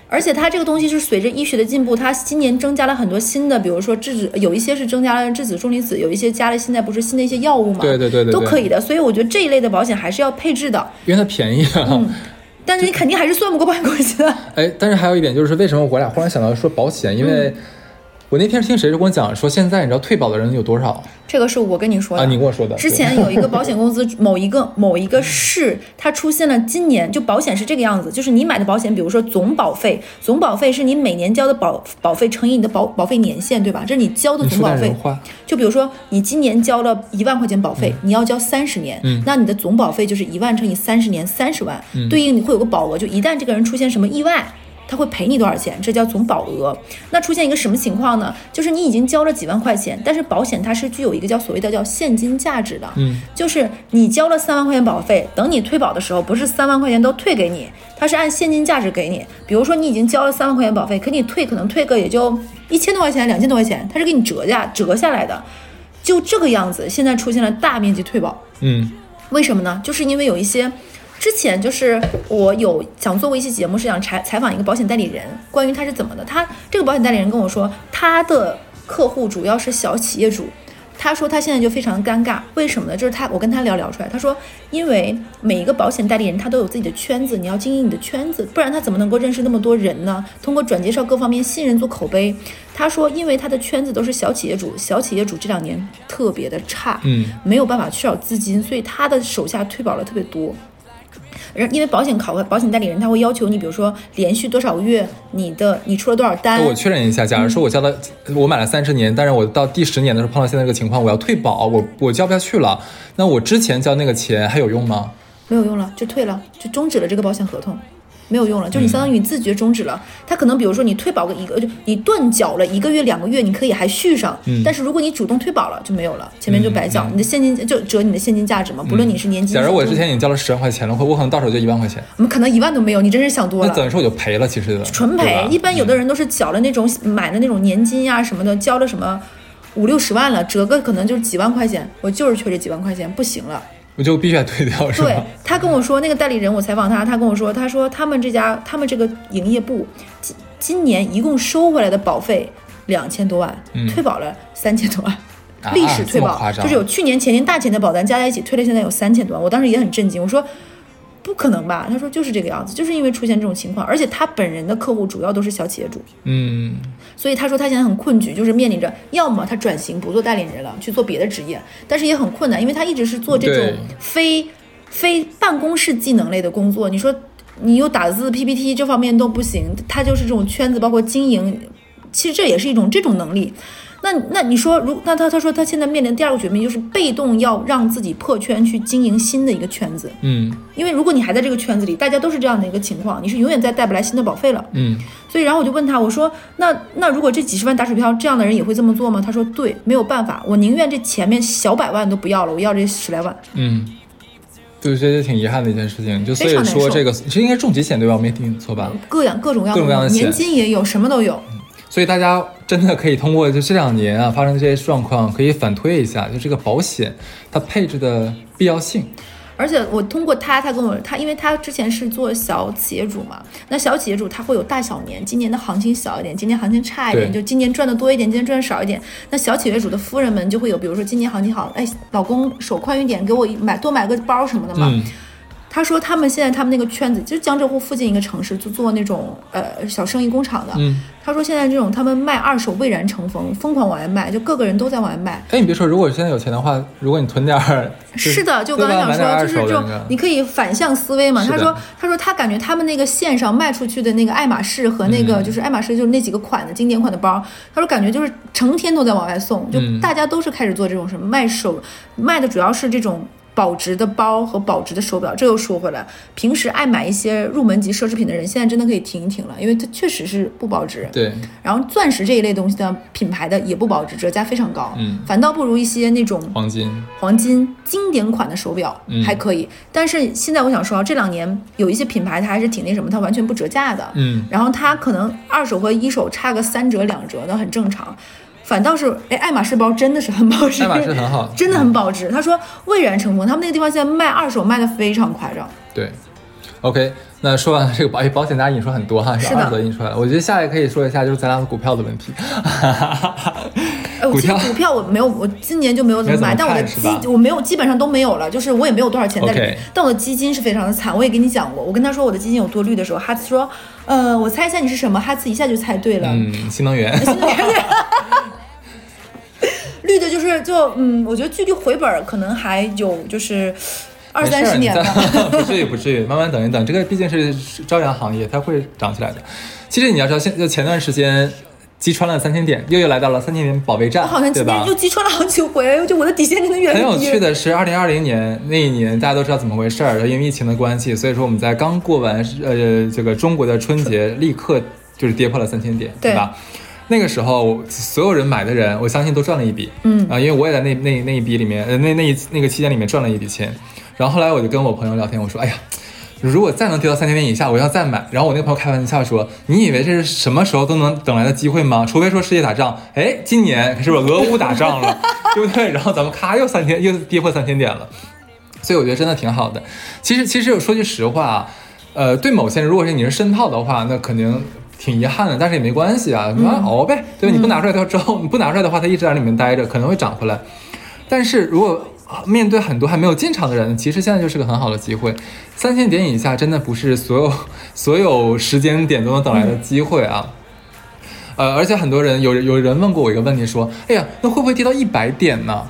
而且它这个东西是随着医学的进步，它今年增加了很多新的，比如说质子，有一些是增加了质子重离子，有一些加了现在不是新的一些药物嘛，对对对对对都可以的。所以我觉得这一类的保险还是要配置的，因为它便宜啊。但是你肯定还是算不过保险公司的。哎，但是还有一点就是，为什么我俩忽然想到说保险？因为我那天听谁跟我讲说，现在你知道退保的人有多少这个是我跟你说的啊？你跟我说的。之前有一个保险公司，某一个某一个市，它出现了今年就保险是这个样子，就是你买的保险，比如说总保费，总保费是你每年交的保保费乘以你的保保费年限，对吧？这是你交的总保费。就比如说你今年交了一万块钱保费，你要交三十年，嗯，那你的总保费就是一万乘以三十年，三十万，对应你会有个保额，就一旦这个人出现什么意外。他会赔你多少钱？这叫总保额。那出现一个什么情况呢？就是你已经交了几万块钱，但是保险它是具有一个叫所谓的叫现金价值的。嗯，就是你交了三万块钱保费，等你退保的时候，不是三万块钱都退给你，它是按现金价值给你。比如说你已经交了三万块钱保费，可你退可能退个也就一千多块钱、两千多块钱，它是给你折价折下来的。就这个样子，现在出现了大面积退保。嗯，为什么呢？就是因为有一些。之前就是我有想做过一期节目，是想采采访一个保险代理人，关于他是怎么的。他这个保险代理人跟我说，他的客户主要是小企业主。他说他现在就非常尴尬，为什么呢？就是他我跟他聊聊出来，他说因为每一个保险代理人他都有自己的圈子，你要经营你的圈子，不然他怎么能够认识那么多人呢？通过转介绍各方面信任做口碑。他说因为他的圈子都是小企业主，小企业主这两年特别的差，嗯，没有办法缺少资金，所以他的手下退保了特别多。因为保险考核，保险代理人他会要求你，比如说连续多少个月，你的你出了多少单。我确认一下，假如说我交了，我买了三十年，但是我到第十年的时候碰到现在这个情况，我要退保，我我交不下去了，那我之前交那个钱还有用吗？没有用了，就退了，就终止了这个保险合同。没有用了，就是你相当于你自觉终止了。他可能比如说你退保个一个，就你断缴了一个月、两个月，你可以还续上。嗯。但是如果你主动退保了，就没有了，前面就白缴，你的现金就折你的现金价值嘛。不论你是年金。假如我之前已经交了十万块钱了，我可能到手就一万块钱。我们可能一万都没有，你真是想多了。那等于说我就赔了，其实。纯赔。一般有的人都是缴了那种买的那种年金呀什么的，交了什么五六十万了，折个可能就是几万块钱，我就是缺这几万块钱，不行了。我就必须得退掉，是吧？对他跟我说，那个代理人，我采访他，他跟我说，他说他们这家，他们这个营业部今今年一共收回来的保费两千多万，退保了三千多万，历史退保就是有去年、前年大钱的保单加在一起退了，现在有三千多万。我当时也很震惊，我说。不可能吧？他说就是这个样子，就是因为出现这种情况，而且他本人的客户主要都是小企业主，嗯，所以他说他现在很困局，就是面临着要么他转型不做代理人了，去做别的职业，但是也很困难，因为他一直是做这种非非办公室技能类的工作。你说你又打字、PPT 这方面都不行，他就是这种圈子，包括经营，其实这也是一种这种能力。那那你说，如那他他说他现在面临第二个绝命，就是被动要让自己破圈去经营新的一个圈子。嗯，因为如果你还在这个圈子里，大家都是这样的一个情况，你是永远再带不来新的保费了。嗯，所以然后我就问他，我说那那如果这几十万打水漂，这样的人也会这么做吗？他说对，没有办法，我宁愿这前面小百万都不要了，我要这十来万。嗯，对，这也挺遗憾的一件事情。就所以说这个这应该重疾险对吧？我没听错吧？各样各种各种各样的年金也有，什么都有。所以大家真的可以通过就这两年啊发生这些状况，可以反推一下，就这个保险它配置的必要性。而且我通过他，他跟我他，因为他之前是做小企业主嘛，那小企业主他会有大小年，今年的行情小一点，今年行情差一点，就今年赚的多一点，今年赚的少一点。那小企业主的夫人们就会有，比如说今年行情好，哎，老公手宽裕点，给我买多买个包什么的嘛。他说他们现在他们那个圈子就是江浙沪附近一个城市，就做那种呃小生意工厂的。嗯，他说现在这种他们卖二手蔚然成风，疯狂往外卖，就各个人都在往外卖。哎，你别说，如果现在有钱的话，如果你囤点儿，是的，就 刚才想说，就是这种你可以反向思维嘛。他说他说他感觉他们那个线上卖出去的那个爱马仕和那个就是爱马仕就是那几个款的经典款的包，他说感觉就是成天都在往外送，就大家都是开始做这种什么卖手卖的主要是这种。保值的包和保值的手表，这又说回来，平时爱买一些入门级奢侈品的人，现在真的可以停一停了，因为它确实是不保值。对。然后钻石这一类东西的品牌的也不保值，折价非常高。嗯。反倒不如一些那种黄金、黄金经典款的手表还可以。但是现在我想说，这两年有一些品牌它还是挺那什么，它完全不折价的。嗯。然后它可能二手和一手差个三折两折的很正常。反倒是，哎，爱马仕包真的是很保值，爱马仕很好，真的很保值。他说蔚然成风，他们那个地方现在卖二手卖的非常夸张。对，OK，那说完这个保，哎，保险大家引出很多哈，是二手引出来了。我觉得下一个可以说一下，就是咱俩的股票的问题。股票 股票我没有，我今年就没有怎么买，但我的基我没有，基本上都没有了，就是我也没有多少钱在里面。但我的基金是非常的惨，我也跟你讲过，我跟他说我的基金有多绿的时候，哈茨说，呃，我猜一下你是什么，哈茨一下就猜对了，嗯，新能源。新能源。绿的就是就嗯，我觉得距离回本可能还有就是二三十年吧。不至于不至于，慢慢等一等，这个毕竟是朝阳行业，它会涨起来的。其实你要知道，现就前段时间击穿了三千点，又又来到了三千点保卫战，我好像今天又？击穿了好几回，就我的底线真的越来很越低。有趣的是，二零二零年那一年，大家都知道怎么回事儿，因为疫情的关系，所以说我们在刚过完呃这个中国的春节，立刻就是跌破了三千点，对吧？那个时候，所有人买的人，我相信都赚了一笔，嗯啊，因为我也在那那那一笔里面，呃，那那一那个期间里面赚了一笔钱。然后后来我就跟我朋友聊天，我说，哎呀，如果再能跌到三千点以下，我要再买。然后我那个朋友开玩笑说，你以为这是什么时候都能等来的机会吗？除非说世界打仗，哎，今年是不是俄乌打仗了，对不对？然后咱们咔又三千又跌破三千点了。所以我觉得真的挺好的。其实，其实说句实话啊，呃，对某些人，如果是你是深套的话，那肯定挺遗憾的，但是也没关系啊，你慢慢熬呗，对吧？你不拿出来它之后，你不拿出来的话，它一直在里面待着，可能会涨回来。但是如果啊面对很多还没有进场的人，其实现在就是个很好的机会。三千点以下真的不是所有所有时间点都能等来的机会啊。呃，而且很多人有有人问过我一个问题，说，哎呀，那会不会跌到一百点呢？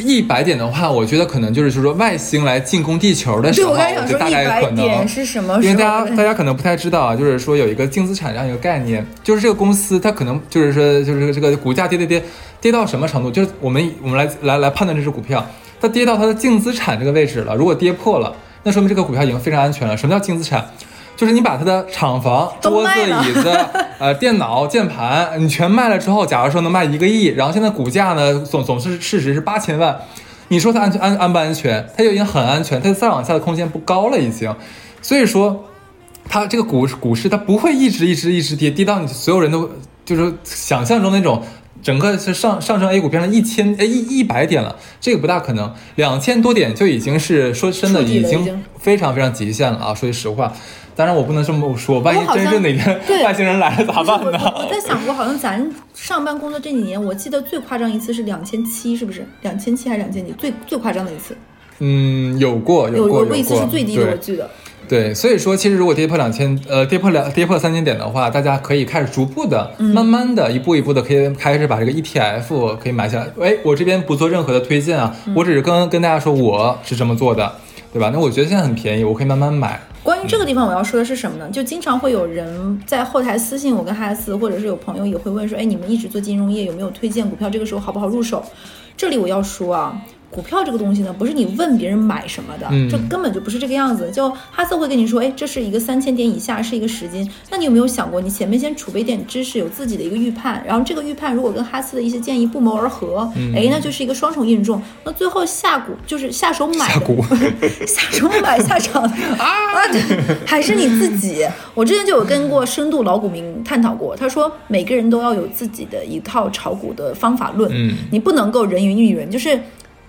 这一百点的话，我觉得可能就是就是说外星来进攻地球的时对，候，就大概可能点是什么？因为大家大家可能不太知道啊，就是说有一个净资产这样一个概念，就是这个公司它可能就是说就是这个股价跌跌跌跌到什么程度，就是我们我们来来来判断这只股票，它跌到它的净资产这个位置了，如果跌破了，那说明这个股票已经非常安全了。什么叫净资产？就是你把它的厂房、桌子、椅子、呃电脑、键盘，你全卖了之后，假如说能卖一个亿，然后现在股价呢总总是市值是八千万，你说它安全安安不安全？它就已经很安全，它再往下的空间不高了已经。所以说，它这个股股市它不会一直一直一直跌，跌到你所有人都就是想象中那种整个是上上升 A 股变成一千呃一一百点了，这个不大可能，两千多点就已经是说真的已经非常非常极限了啊！说句实话，当然我不能这么说，万一真是哪天外星人来了咋办呢？我在想过，好像咱上班工作这几年，我记得最夸张一次是两千七，是不是？两千七还是两千几？最最夸张的一次，嗯，有过有过有过一次是最低的，对我记得。对，所以说其实如果跌破两千，呃，跌破两跌破三千点的话，大家可以开始逐步的、嗯慢慢的、一步一步的，可以开始把这个 ETF 可以买下来。哎，我这边不做任何的推荐啊，嗯我只是跟跟大家说我是这么做的，对吧？那我觉得现在很便宜，我可以慢慢买。关于这个地方，我要说的是什么呢？就经常会有人在后台私信我跟哈斯，或者是有朋友也会问说，哎，你们一直做金融业，有没有推荐股票？这个时候好不好入手？这里我要说啊。股票这个东西呢，不是你问别人买什么的，嗯。这根本就不是这个样子。就哈斯会跟你说，哎，这是一个三千点以下是一个时间，那你有没有想过，你前面先储备点知识，有自己的一个预判，然后这个预判如果跟哈斯的一些建议不谋而合，嗯。哎，那就是一个双重印证。那最后下股就是下手买的下股。下手买下场 啊，对，还是你自己。我之前就有跟过深度老股民探讨过，他说每个人都要有自己的一套炒股的方法论，嗯。你不能够人云亦云，就是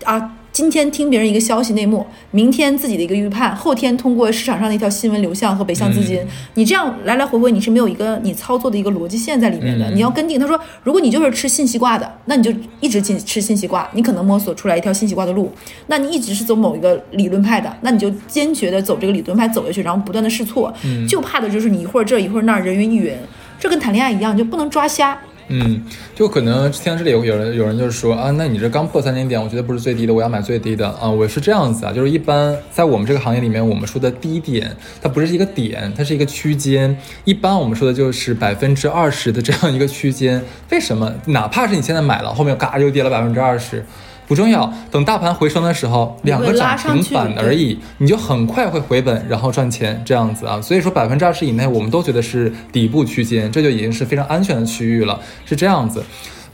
啊。今天听别人一个消息内幕，明天自己的一个预判，后天通过市场上的一条新闻流向和北向资金，嗯你这样来来回回，你是没有一个你操作的一个逻辑线在里面的。嗯你要跟定。他说，如果你就是吃信息挂的，那你就一直进吃信息挂，你可能摸索出来一条信息挂的路。那你一直是走某一个理论派的，那你就坚决的走这个理论派走下去，然后不断的试错。嗯就怕的就是你一会儿这一会儿那儿人云亦云，这跟谈恋爱一样，就不能抓瞎。嗯，就可能听到这里有有人有人就是说啊，那你这刚破三千点，我觉得不是最低的，我要买最低的啊。我是这样子啊，就是一般在我们这个行业里面，我们说的低点，它不是一个点，它是一个区间。一般我们说的就是百分之二十的这样一个区间。为什么？哪怕是你现在买了，后面嘎又跌了百分之二十。不重要，等大盘回升的时候，两个涨停板而已，你就很快会回本，然后赚钱这样子啊。所以说百分之二十以内，我们都觉得是底部区间，这就已经是非常安全的区域了，是这样子。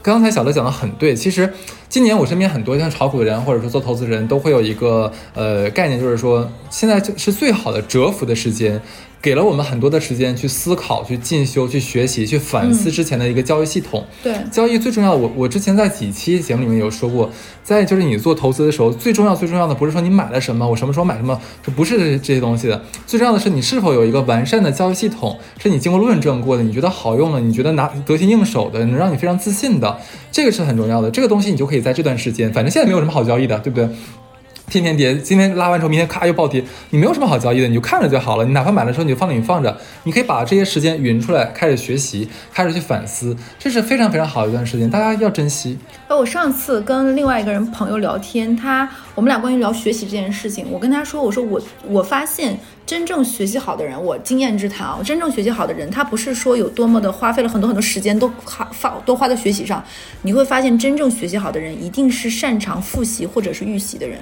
刚才小乐讲的很对，其实今年我身边很多像炒股的人或者说做投资人都会有一个呃概念，就是说现在就是最好的蛰伏的时间。给了我们很多的时间去思考、去进修、去学习、去反思之前的一个交易系统。对交易最重要的，我我之前在几期节目里面有说过，在就是你做投资的时候，最重要最重要的不是说你买了什么，我什么时候买什么，这不是这些东西的。最重要的是你是否有一个完善的交易系统，是你经过论证过的，你觉得好用了，你觉得拿得心应手的，能让你非常自信的，这个是很重要的。这个东西你就可以在这段时间，反正现在没有什么好交易的，对不对？天天跌，今天拉完之后，明天咔又暴跌，你没有什么好交易的，你就看着就好了。你哪怕买的时候你就放那里放着，你可以把这些时间匀出来，开始学习，开始去反思，这是非常非常好的一段时间，大家要珍惜。呃，我上次跟另外一个人朋友聊天，他我们俩关于聊学习这件事情，我跟他说，我说我我发现真正学习好的人，我经验之谈啊，真正学习好的人，他不是说有多么的花费了很多很多时间都花发都花在学习上，你会发现真正学习好的人，一定是擅长复习或者是预习的人。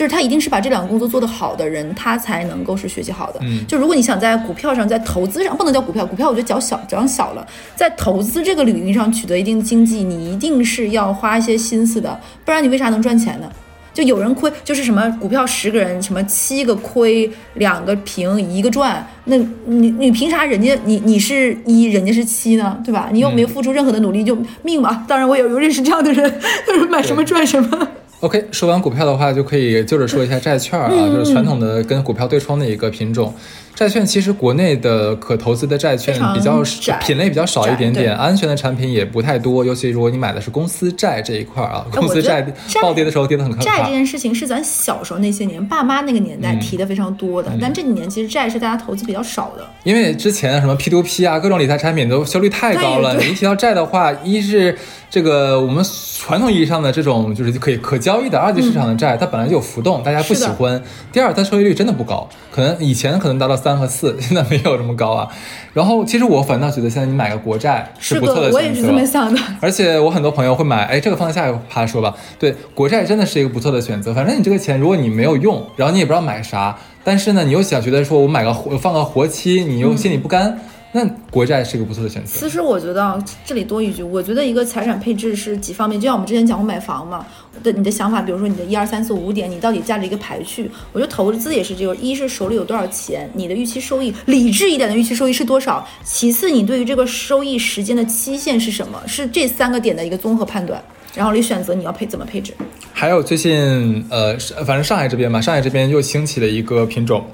就是他一定是把这两个工作做得好的人，他才能够是学习好的。嗯就如果你想在股票上，在投资上，不能叫股票，股票我觉得脚小，讲小了，在投资这个领域上取得一定经济，你一定是要花一些心思的，不然你为啥能赚钱呢？就有人亏，就是什么股票十个人，什么七个亏，两个平，一个赚，那你你凭啥人家你你是一，人家是七呢？对吧？你又没付出任何的努力，就命嘛。当然我也有认识这样的人，就是买什么赚什么。OK，说完股票的话，就可以就着说一下债券啊，嗯就是传统的跟股票对冲的一个品种。债券其实国内的可投资的债券比较窄品类比较少一点点，安全的产品也不太多，尤其如果你买的是公司债这一块儿啊，公司债债暴跌的时候跌得很可怕债这。件事情是咱小时候那些年爸妈那个年代嗯提的非常多的，但这几年其实债是大家投资比较少的。因为之前什么 P to P 啊，各种理财产品都效率太高了。你一提到债的话，一是这个我们传统意义上的这种就是可以可交易的二级市场的债，它本来就有浮动，大家不喜欢。第二，它收益率真的不高，可能以前可能达到三和四，现在没有这么高啊。然后其实我反倒觉得现在你买个国债是不错的选择。我也是这么想的。而且我很多朋友会买，哎，这个放在下一趴说吧。对，国债真的是一个不错的选择。反正你这个钱，如果你没有用，然后你也不知道买啥，但是呢，你又想觉得说我买个活放个活期，你又心里不甘，那国债是一个不错的选择。其实我觉得啊，这里多一句，我觉得一个财产配置是几方面，就像我们之前讲过买房嘛的，你的想法，比如说你的一二三四五点，你到底加了一个排序。我觉得投资也是这个，一是手里有多少钱，你的预期收益，理智一点的预期收益是多少；其次，你对于这个收益时间的期限是什么，是这三个点的一个综合判断，然后你选择你要配怎么配置。还有最近呃，是反正上海这边嘛，上海这边又兴起了一个品种，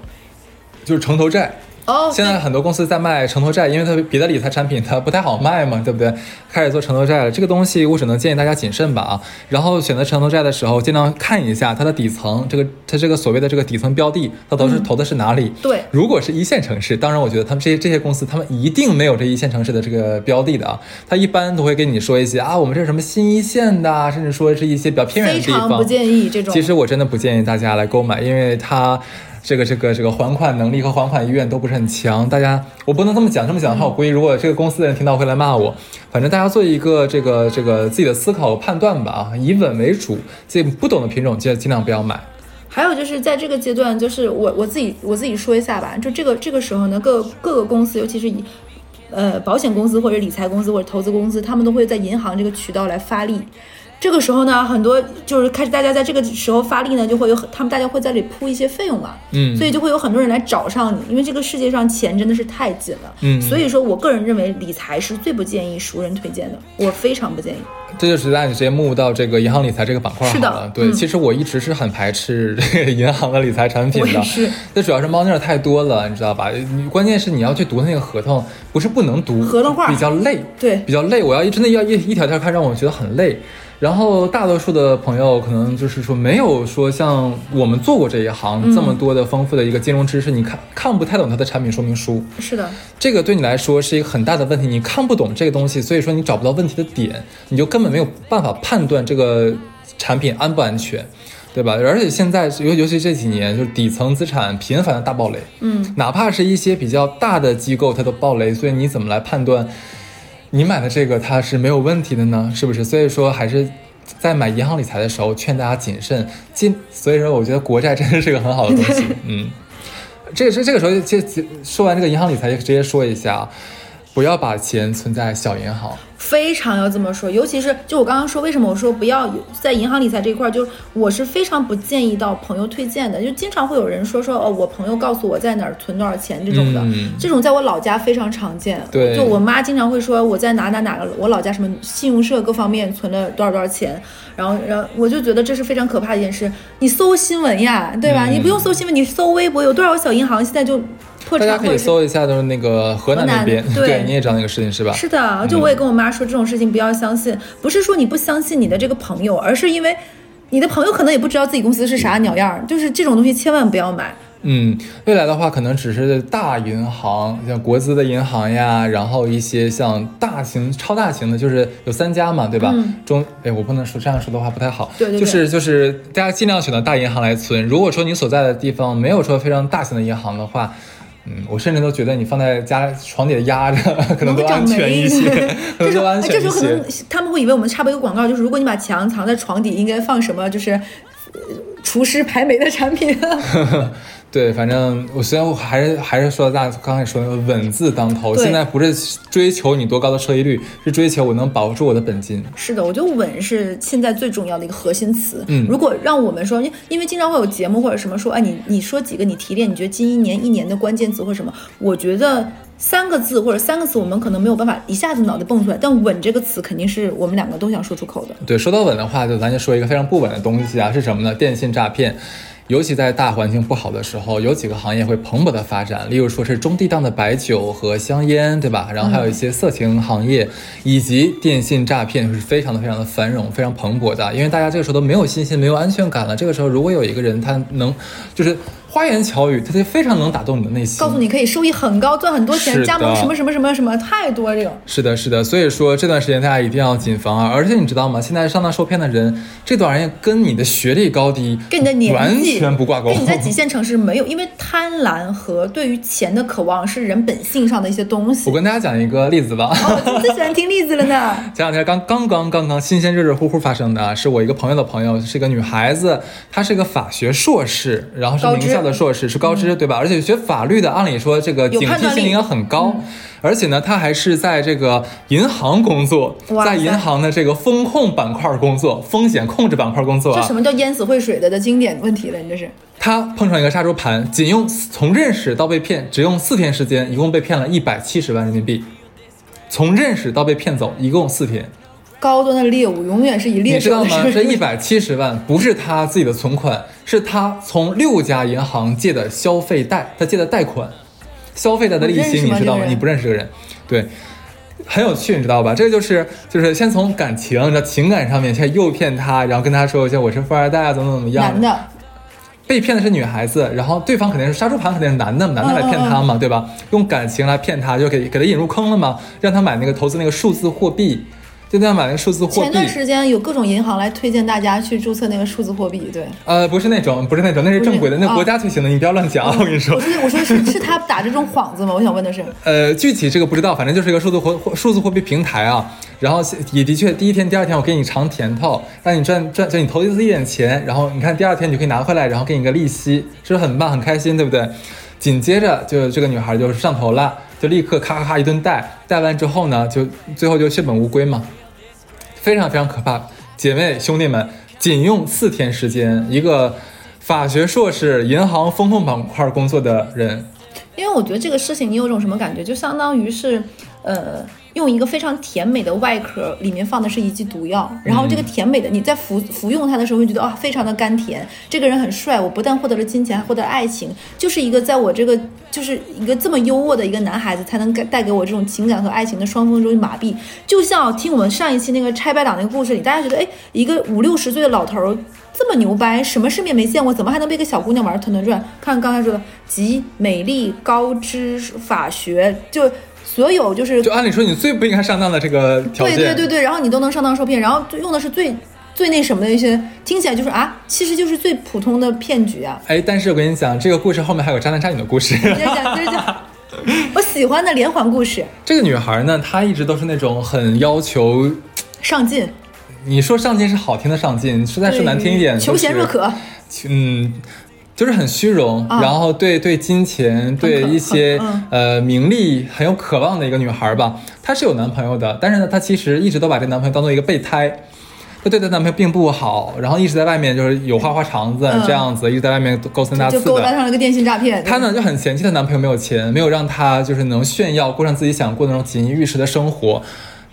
就是城投债。哦，现在很多公司在卖城投债，因为它别的理财产品它不太好卖嘛，对不对？开始做城投债了，这个东西我只能建议大家谨慎吧啊。然后选择城投债的时候，尽量看一下它的底层，这个它这个所谓的这个底层标的，它都是、投的是哪里？对如果是一线城市，当然我觉得他们这些这些公司，他们一定没有这一线城市的这个标的的啊。他一般都会跟你说一些啊，我们这是什么新一线的啊，甚至说是一些比较偏远的地方。非常不建议这种。其实我真的不建议大家来购买，因为它这个这个这个还款能力和还款意愿都不是很强。大家我不能这么讲，这么讲的话，我估计如果这个公司的人听到会来骂我。反正大家做一个这个这个自己的思考和判断吧啊，以稳为主。自己不懂的品种就尽量不要买。还有就是在这个阶段，就是我我自己我自己说一下吧，就这个这个时候呢，各各个公司，尤其是以呃保险公司或者理财公司或者投资公司，他们都会在银行这个渠道来发力。这个时候呢，很多就是开始大家在这个时候发力呢，就会有很他们大家会在这里铺一些费用嘛，嗯所以就会有很多人来找上你，因为这个世界上钱真的是太紧了，嗯所以说我个人认为理财是最不建议熟人推荐的，我非常不建议。这就直接让你直接目到这个银行理财这个板块好是的了。对，嗯其实我一直是很排斥这个银行的理财产品的 我是，那主要是猫腻儿太多了，你知道吧？你关键是你要去读那个合同，不是不能读，合同话比较累，对比较累。我要一真的要一一条条看，让我觉得很累。然后大多数的朋友可能就是说没有说像我们做过这一行、嗯这么多的丰富的一个金融知识，你看看不太懂它的产品说明书。是的，这个对你来说是一个很大的问题，你看不懂这个东西，所以说你找不到问题的点，你就根本没有办法判断这个产品安不安全，对吧？而且现在尤尤其这几年，就是底层资产频繁的大暴雷，嗯，哪怕是一些比较大的机构，它都暴雷，所以你怎么来判断你买的这个它是没有问题的呢？是不是？所以说还是。在买银行理财的时候，劝大家谨慎。今所以说，我觉得国债真的是个很好的东西。嗯，这个是这个时候，就就说完这个银行理财，就直接说一下，不要把钱存在小银行。非常要这么说，尤其是就我刚刚说，为什么我说不要有在银行理财这一块儿，就是我是非常不建议到朋友推荐的，就经常会有人说说哦，我朋友告诉我在哪儿存多少钱这种的，嗯这种在我老家非常常见。对就我妈经常会说我在哪哪哪个我老家什么信用社各方面存了多少多少钱，然后然后我就觉得这是非常可怕的一件事。你搜新闻呀，对吧？嗯你不用搜新闻，你搜微博，有多少个小银行现在就破产，大家可以搜一下，就是那个河南那边，对你也知道那个事情是吧？是的，就我也跟我妈说这种事情不要相信，不是说你不相信你的这个朋友，而是因为你的朋友可能也不知道自己公司是啥鸟样儿，就是这种东西千万不要买。嗯，未来的话可能只是大银行，像国资的银行呀，然后一些像大型、超大型的，就是有三家嘛，对吧？嗯中，哎，我不能说这样说的话不太好。对对对就是就是大家尽量选择大银行来存。如果说你所在的地方没有说非常大型的银行的话。嗯，我甚至都觉得你放在家床底下压着，可能都安全一些，这时安全一哎这时候可能。他们会以为我们插播一个广告，就是如果你把墙藏在床底，应该放什么？就是呃厨师排霉的产品。对，反正我虽然我还是还是说大刚才说那个稳字当头，现在不是追求你多高的收益率，是追求我能保住我的本金。是的，我觉得稳是现在最重要的一个核心词。嗯如果让我们说，因因为经常会有节目或者什么说，哎，你你说几个你提炼，你觉得近一年一年的关键词或者什么？我觉得三个字或者三个词，我们可能没有办法一下子脑袋蹦出来，但稳这个词肯定是我们两个都想说出口的。对，说到稳的话，就咱就说一个非常不稳的东西啊，是什么呢？电信诈骗。尤其在大环境不好的时候，有几个行业会蓬勃的发展，例如说是中低档的白酒和香烟，对吧？然后还有一些色情行业，以及电信诈骗是非常的非常的繁荣，非常蓬勃的。因为大家这个时候都没有信心，没有安全感了。这个时候，如果有一个人他能，就是花言巧语，他就非常能打动你的内心。告诉你可以收益很高，赚很多钱，加盟什么什么什么什么，太多这种。是的，是的，所以说这段时间大家一定要谨防啊！而且你知道吗？现在上当受骗的人，这段人跟你的学历高低，跟你的年完全不挂钩。跟你在几线城市没有，因为贪婪和对于钱的渴望是人本性上的一些东西我。跟大家讲一个例子吧。哦，我最喜欢听例子了呢。前两天刚刚刚刚刚新鲜热热乎乎发生的啊，是我一个朋友的朋友，是一个女孩子，她是一个法学硕士，然后是名校的硕士，是高知、对吧？而且学法律的，按理说这个警惕性应该很高，而且呢，他还是在这个银行工作，在银行的这个风控板块工作，风险控制板块工作啊这什。么叫淹死会水的的经典问题了？你这是他碰上一个杀猪盘，仅用从认识到被骗，只用四天时间，一共被骗了一百七十万人民币。从认识到被骗走，一共四天。高端的猎物永远是以猎你知道吗？这一百七十万不是他自己的存款，是他从六家银行借的消费贷，他借的贷款，消费贷的利息，你知道吗？你不认识这个人，对。很有趣，你知道吧？这个就是就是先从感情，你知道情感上面先诱骗他，然后跟他说一些我是富二代啊，怎么怎么样。男的，被骗的是女孩子，然后对方肯定是杀猪盘，肯定是男的，男的来骗他嘛，对吧？用感情来骗他，就给给他引入坑了嘛，让他买那个投资那个数字货币，就那样买那个数字货币。前段时间有各种银行来推荐大家去注册那个数字货币，对。呃，不是那种，不是那种，那是正规的，那国家推行的，你不要乱讲，我跟你说我。说我说是是他打这种幌子吗？我想问的是，呃，具体这个不知道，反正就是一个数字货货数字货币平台啊。然后也的确，第一天、第二天我给你尝甜头，让你赚赚，就你投资一点钱，然后你看第二天你就可以拿回来，然后给你个利息，是不是很棒、很开心，对不对？紧接着就这个女孩就是上头了，就立刻咔咔咔一顿带，带完之后呢，就最后就血本无归嘛，非常非常可怕。姐妹兄弟们，仅用四天时间，一个法学硕士、银行风控板块工作的人，因为我觉得这个事情，你有种什么感觉？就相当于是，呃，用一个非常甜美的外壳，里面放的是一剂毒药，然后这个甜美的你在服服用它的时候，会觉得啊，非常的甘甜。这个人很帅，我不但获得了金钱，还获得了爱情，就是一个在我这个就是一个这么优渥的一个男孩子，才能给带给我这种情感和爱情的双峰中麻痹。就像听我们上一期那个拆白党那个故事里，大家觉得，哎，一个五六十岁的老头儿。这么牛掰，什么世面没见过，怎么还能被个小姑娘玩团团转？看刚才说的，集美丽、高知、法学，就所有就是就按理说你最不应该上当的这个条对件，对对对对，然后你都能上当受骗，然后就用的是最最那什么的一些，听起来就是啊，其实就是最普通的骗局啊。哎，但是我跟你讲，这个故事后面还有渣男渣女的故事。接着讲，接着讲，我喜欢的连环故事，这个女孩呢，她一直都是那种很要求，上进，你说上进是好听的上进，实在是难听一点，求贤若，渴，嗯。就是很虚荣，啊然后对对金钱、对一些、嗯呃名利很有渴望的一个女孩吧。她是有男朋友的，但是呢，她其实一直都把这男朋友当做一个备胎，她对她男朋友并不好，然后一直在外面就是有花花肠子、嗯这样子，一直在外面勾三搭四的。就勾搭上了个电信诈骗。她呢就很嫌弃她男朋友没有钱，没有让她就是能炫耀，过上自己想过那种锦衣玉食的生活。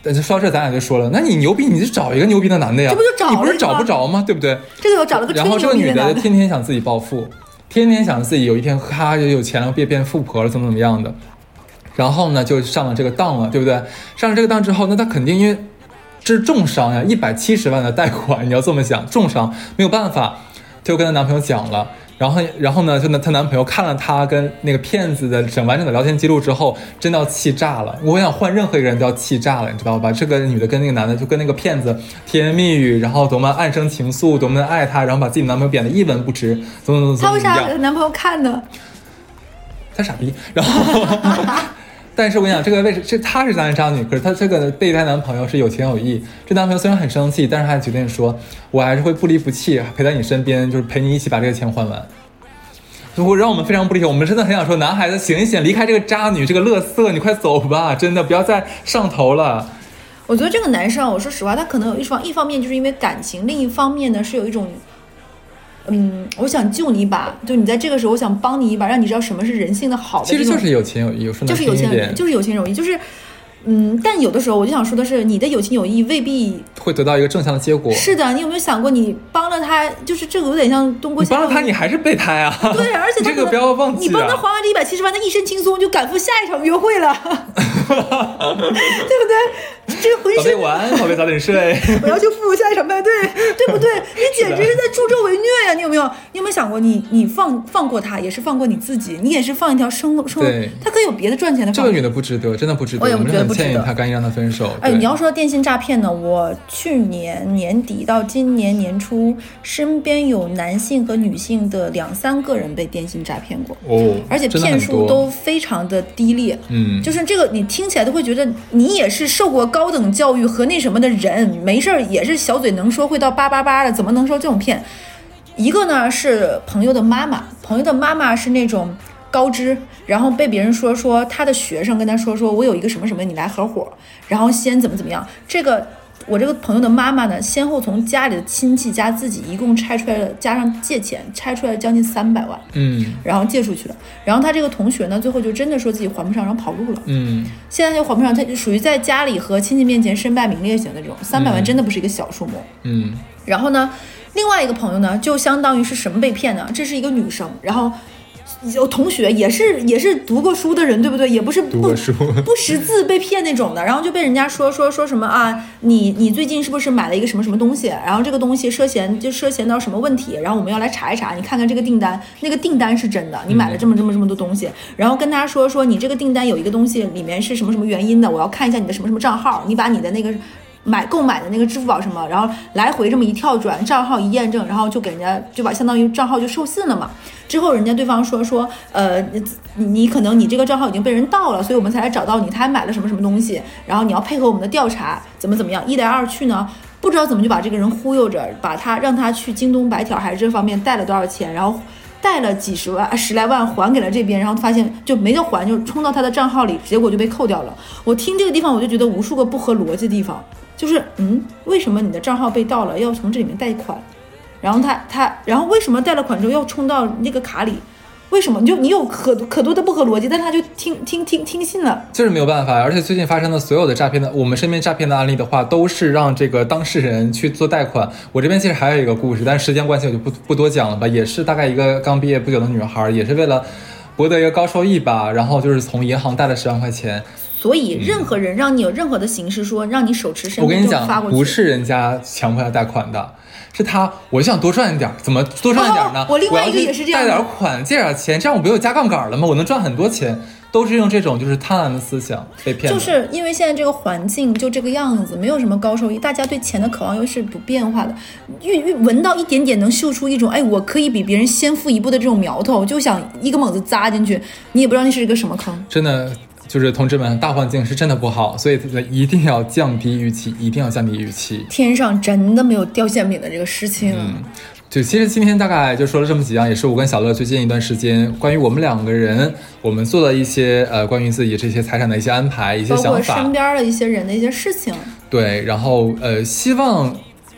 但是说到这，咱俩就说了，那你牛逼，你就找一个牛逼的男的呀，这不就找了你不是找不着吗？对不对？这个我找了个然后这个女的，天天想自己暴富，天天想自己有一天咔就有钱了，变变富婆了，怎么怎么样的。然后呢，就上了这个当了，对不对？上了这个当之后，那她肯定因为这是重伤呀，一百七十万的贷款，你要这么想，重伤没有办法，就跟她男朋友讲了。然后，然后呢？就那她男朋友看了她跟那个骗子的整完整的聊天记录之后，真的要气炸了。我想换任何一个人都要气炸了，你知道吧？这个女的跟那个男的就跟那个骗子甜言蜜语，然后多么暗生情愫，多么的爱他，然后把自己男朋友贬得一文不值，怎么怎么怎么她为啥给？她男朋友看呢？他傻逼。然后，但是我跟你讲，这个为什这她是渣男渣女，可是她这个备胎男朋友是有情有义。这男朋友虽然很生气，但是他决定说，我还是会不离不弃，陪在你身边，就是陪你一起把这个钱还完。如果让我们非常不理解，我们真的很想说，男孩子醒一醒，离开这个渣女，这个乐色，你快走吧，真的不要再上头了。我觉得这个男生，我说实话，他可能有一方一方面就是因为感情，另一方面呢是有一种，嗯，我想救你一把，就你在这个时候，我想帮你一把，让你知道什么是人性的好的其实就是有情有义，有情有义，听一点，就是有情有义，就是，嗯，但有的时候我就想说的是，你的有情有义未必会得到一个正向的结果。是的。你有没有想过，你帮了他，就是这个有点像东郭先生你帮了他，你还是备胎啊。对，而且 这个不要忘记你帮他啊。还完这一百七十万，他一身轻松就赶赴下一场约会了，对不对？这个浑身宝贝晚安，宝贝早点睡。我要去赴下一场派对，对不对？你简直是在助纣为虐呀！你有没有？你有没有想过你，你放放过他，也是放过你自己，你也是放一条生生活对，他可以有别的赚钱的。这个女的不值得，真的不值得。我也觉得不值得歉意她，赶紧让他分手。哎，你要说电信诈骗呢，我去年年底到今年年初，身边有男性和女性的两三个人被电信诈骗过，哦，而且骗术都非常的低劣。嗯，就是这个，你听起来都会觉得你也是受过高等教育和那什么的人，没事儿也是小嘴能说会道叭叭叭的，怎么能受这种骗？一个呢是朋友的妈妈，朋友的妈妈是那种高知，然后被别人说说他的学生跟他说说我有一个什么什么，你来合伙，然后先怎么怎么样。这个我这个朋友的妈妈呢，先后从家里的亲戚加自己一共拆出来了，加上借钱拆出来了将近三百万，嗯然后借出去了。然后他这个同学呢，最后就真的说自己还不上，然后跑路了。嗯，现在就还不上，他就属于在家里和亲戚面前身败名裂型的这种，三百万真的不是一个小数目。嗯，然后呢，另外一个朋友呢，就相当于是什么被骗呢？这是一个女生，然后有同学也是也是读过书的人，对不对？也不是不 不识字被骗那种的，然后就被人家说说说什么啊，你你最近是不是买了一个什么什么东西？然后这个东西涉嫌就涉嫌到什么问题？然后我们要来查一查，你看看这个订单，那个订单是真的，你买了这么这么这么多东西，然后跟他说说你这个订单有一个东西里面是什么什么原因的，我要看一下你的什么什么账号，你把你的那个。买购买的那个支付宝什么，然后来回这么一跳转，账号一验证，然后就给人家就把相当于账号就授信了嘛。之后人家对方说说，呃，你你可能你这个账号已经被人盗了，所以我们才来找到你，他还买了什么什么东西，然后你要配合我们的调查，怎么怎么样，一来二去呢，不知道怎么就把这个人忽悠着，把他让他去京东白条还是这方面贷了多少钱，然后。贷了几十万、十来万还给了这边，然后发现就没得还，就冲到他的账号里，结果就被扣掉了。我听这个地方，我就觉得无数个不合逻辑的地方，就是嗯，为什么你的账号被盗了，要从这里面贷款？然后他他，然后为什么贷了款之后要充到那个卡里？为什么？你就你有可可多的不合逻辑，但他就听听听听信了。就是没有办法，而且最近发生的所有的诈骗的，我们身边诈骗的案例的话，都是让这个当事人去做贷款。我这边其实还有一个故事，但时间关系我就不不多讲了吧。也是大概一个刚毕业不久的女孩，也是为了博得一个高收益吧，然后就是从银行贷了十万块钱。所以任何人让你有任何的形式说让你手持身我跟你讲份证发过，去，不是人家强迫他贷款的，是他我就想多赚一点儿，怎么多赚一点儿呢？哦我另外一个也是这样贷点儿款，借点儿钱，这样我不就加杠杆了吗？我能赚很多钱，都是用这种就是贪婪的思想被骗的。就是因为现在这个环境就这个样子，没有什么高收益，大家对钱的渴望又是不变化的，越越闻到一点点能嗅出一种哎，我可以比别人先富一步的这种苗头，就想一个猛子扎进去，你也不知道那是一个什么坑。真的就是同志们，大环境是真的不好，所以一定要降低预期，一定要降低预期。天上真的没有掉馅饼的这个事情。嗯就其实今天大概就说了这么几样，也是我跟小乐最近一段时间关于我们两个人，我们做的一些呃关于自己这些财产的一些安排、一些包括想法身。边的一些人的一些事情，对，然后呃，希望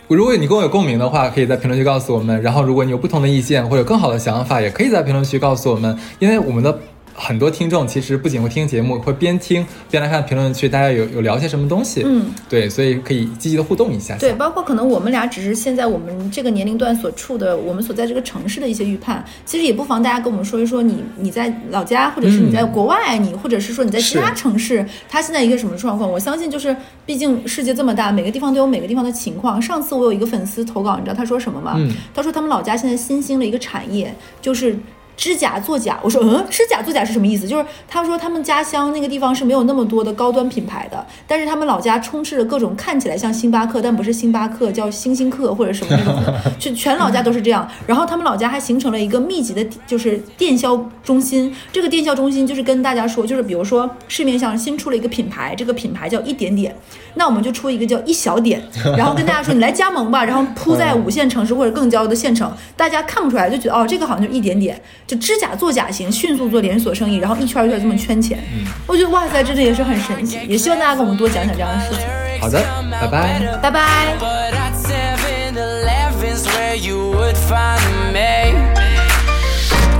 如果你跟我有共鸣的话，可以在评论区告诉我们。然后如果你有不同的意见或者更好的想法，也可以在评论区告诉我们，因为我们的很多听众其实不仅会听节目，会边听边来看评论区，大家有有聊些什么东西。嗯，对，所以可以积极的互动一下。对，包括可能我们俩只是现在我们这个年龄段所处的，我们所在这个城市的一些预判，其实也不妨大家跟我们说一说你你在老家，或者是你在国外，你或者是说你在其他城市，它现在一个什么状况？我相信就是，毕竟世界这么大，每个地方都有每个地方的情况。上次我有一个粉丝投稿，你知道他说什么吗？嗯他说他们老家现在新兴了一个产业，就是。指甲作假，我说嗯，知假作假是什么意思？就是他说他们家乡那个地方是没有那么多的高端品牌的，但是他们老家充斥着各种看起来像星巴克，但不是星巴克，叫星星客或者什么那种的，全全老家都是这样。然后他们老家还形成了一个密集的，就是电销中心。这个电销中心就是跟大家说，就是比如说市面上新出了一个品牌，这个品牌叫一点点，那我们就出一个叫一小点，然后跟大家说你来加盟吧，然后铺在五线城市或者更郊的县城，大家看不出来就觉得哦，这个好像就一点点，就知假做假型，迅速做连锁生意，然后一圈一圈这么圈钱。我觉得哇塞，真的也是很神奇，也希望大家跟我们多讲讲这样的事情。好的，拜拜。拜拜。But at 7 Eleven's where you would find me.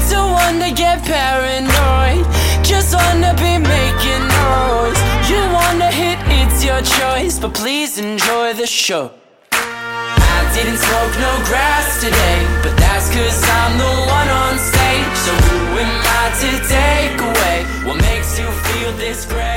Don't wanna get paranoid, just wanna be making noise. You wanna hit, it's your choice, but please enjoy the show. Didn't smoke no grass today, but that's cause I'm the one on stage. So who am I to take away what makes you feel this great?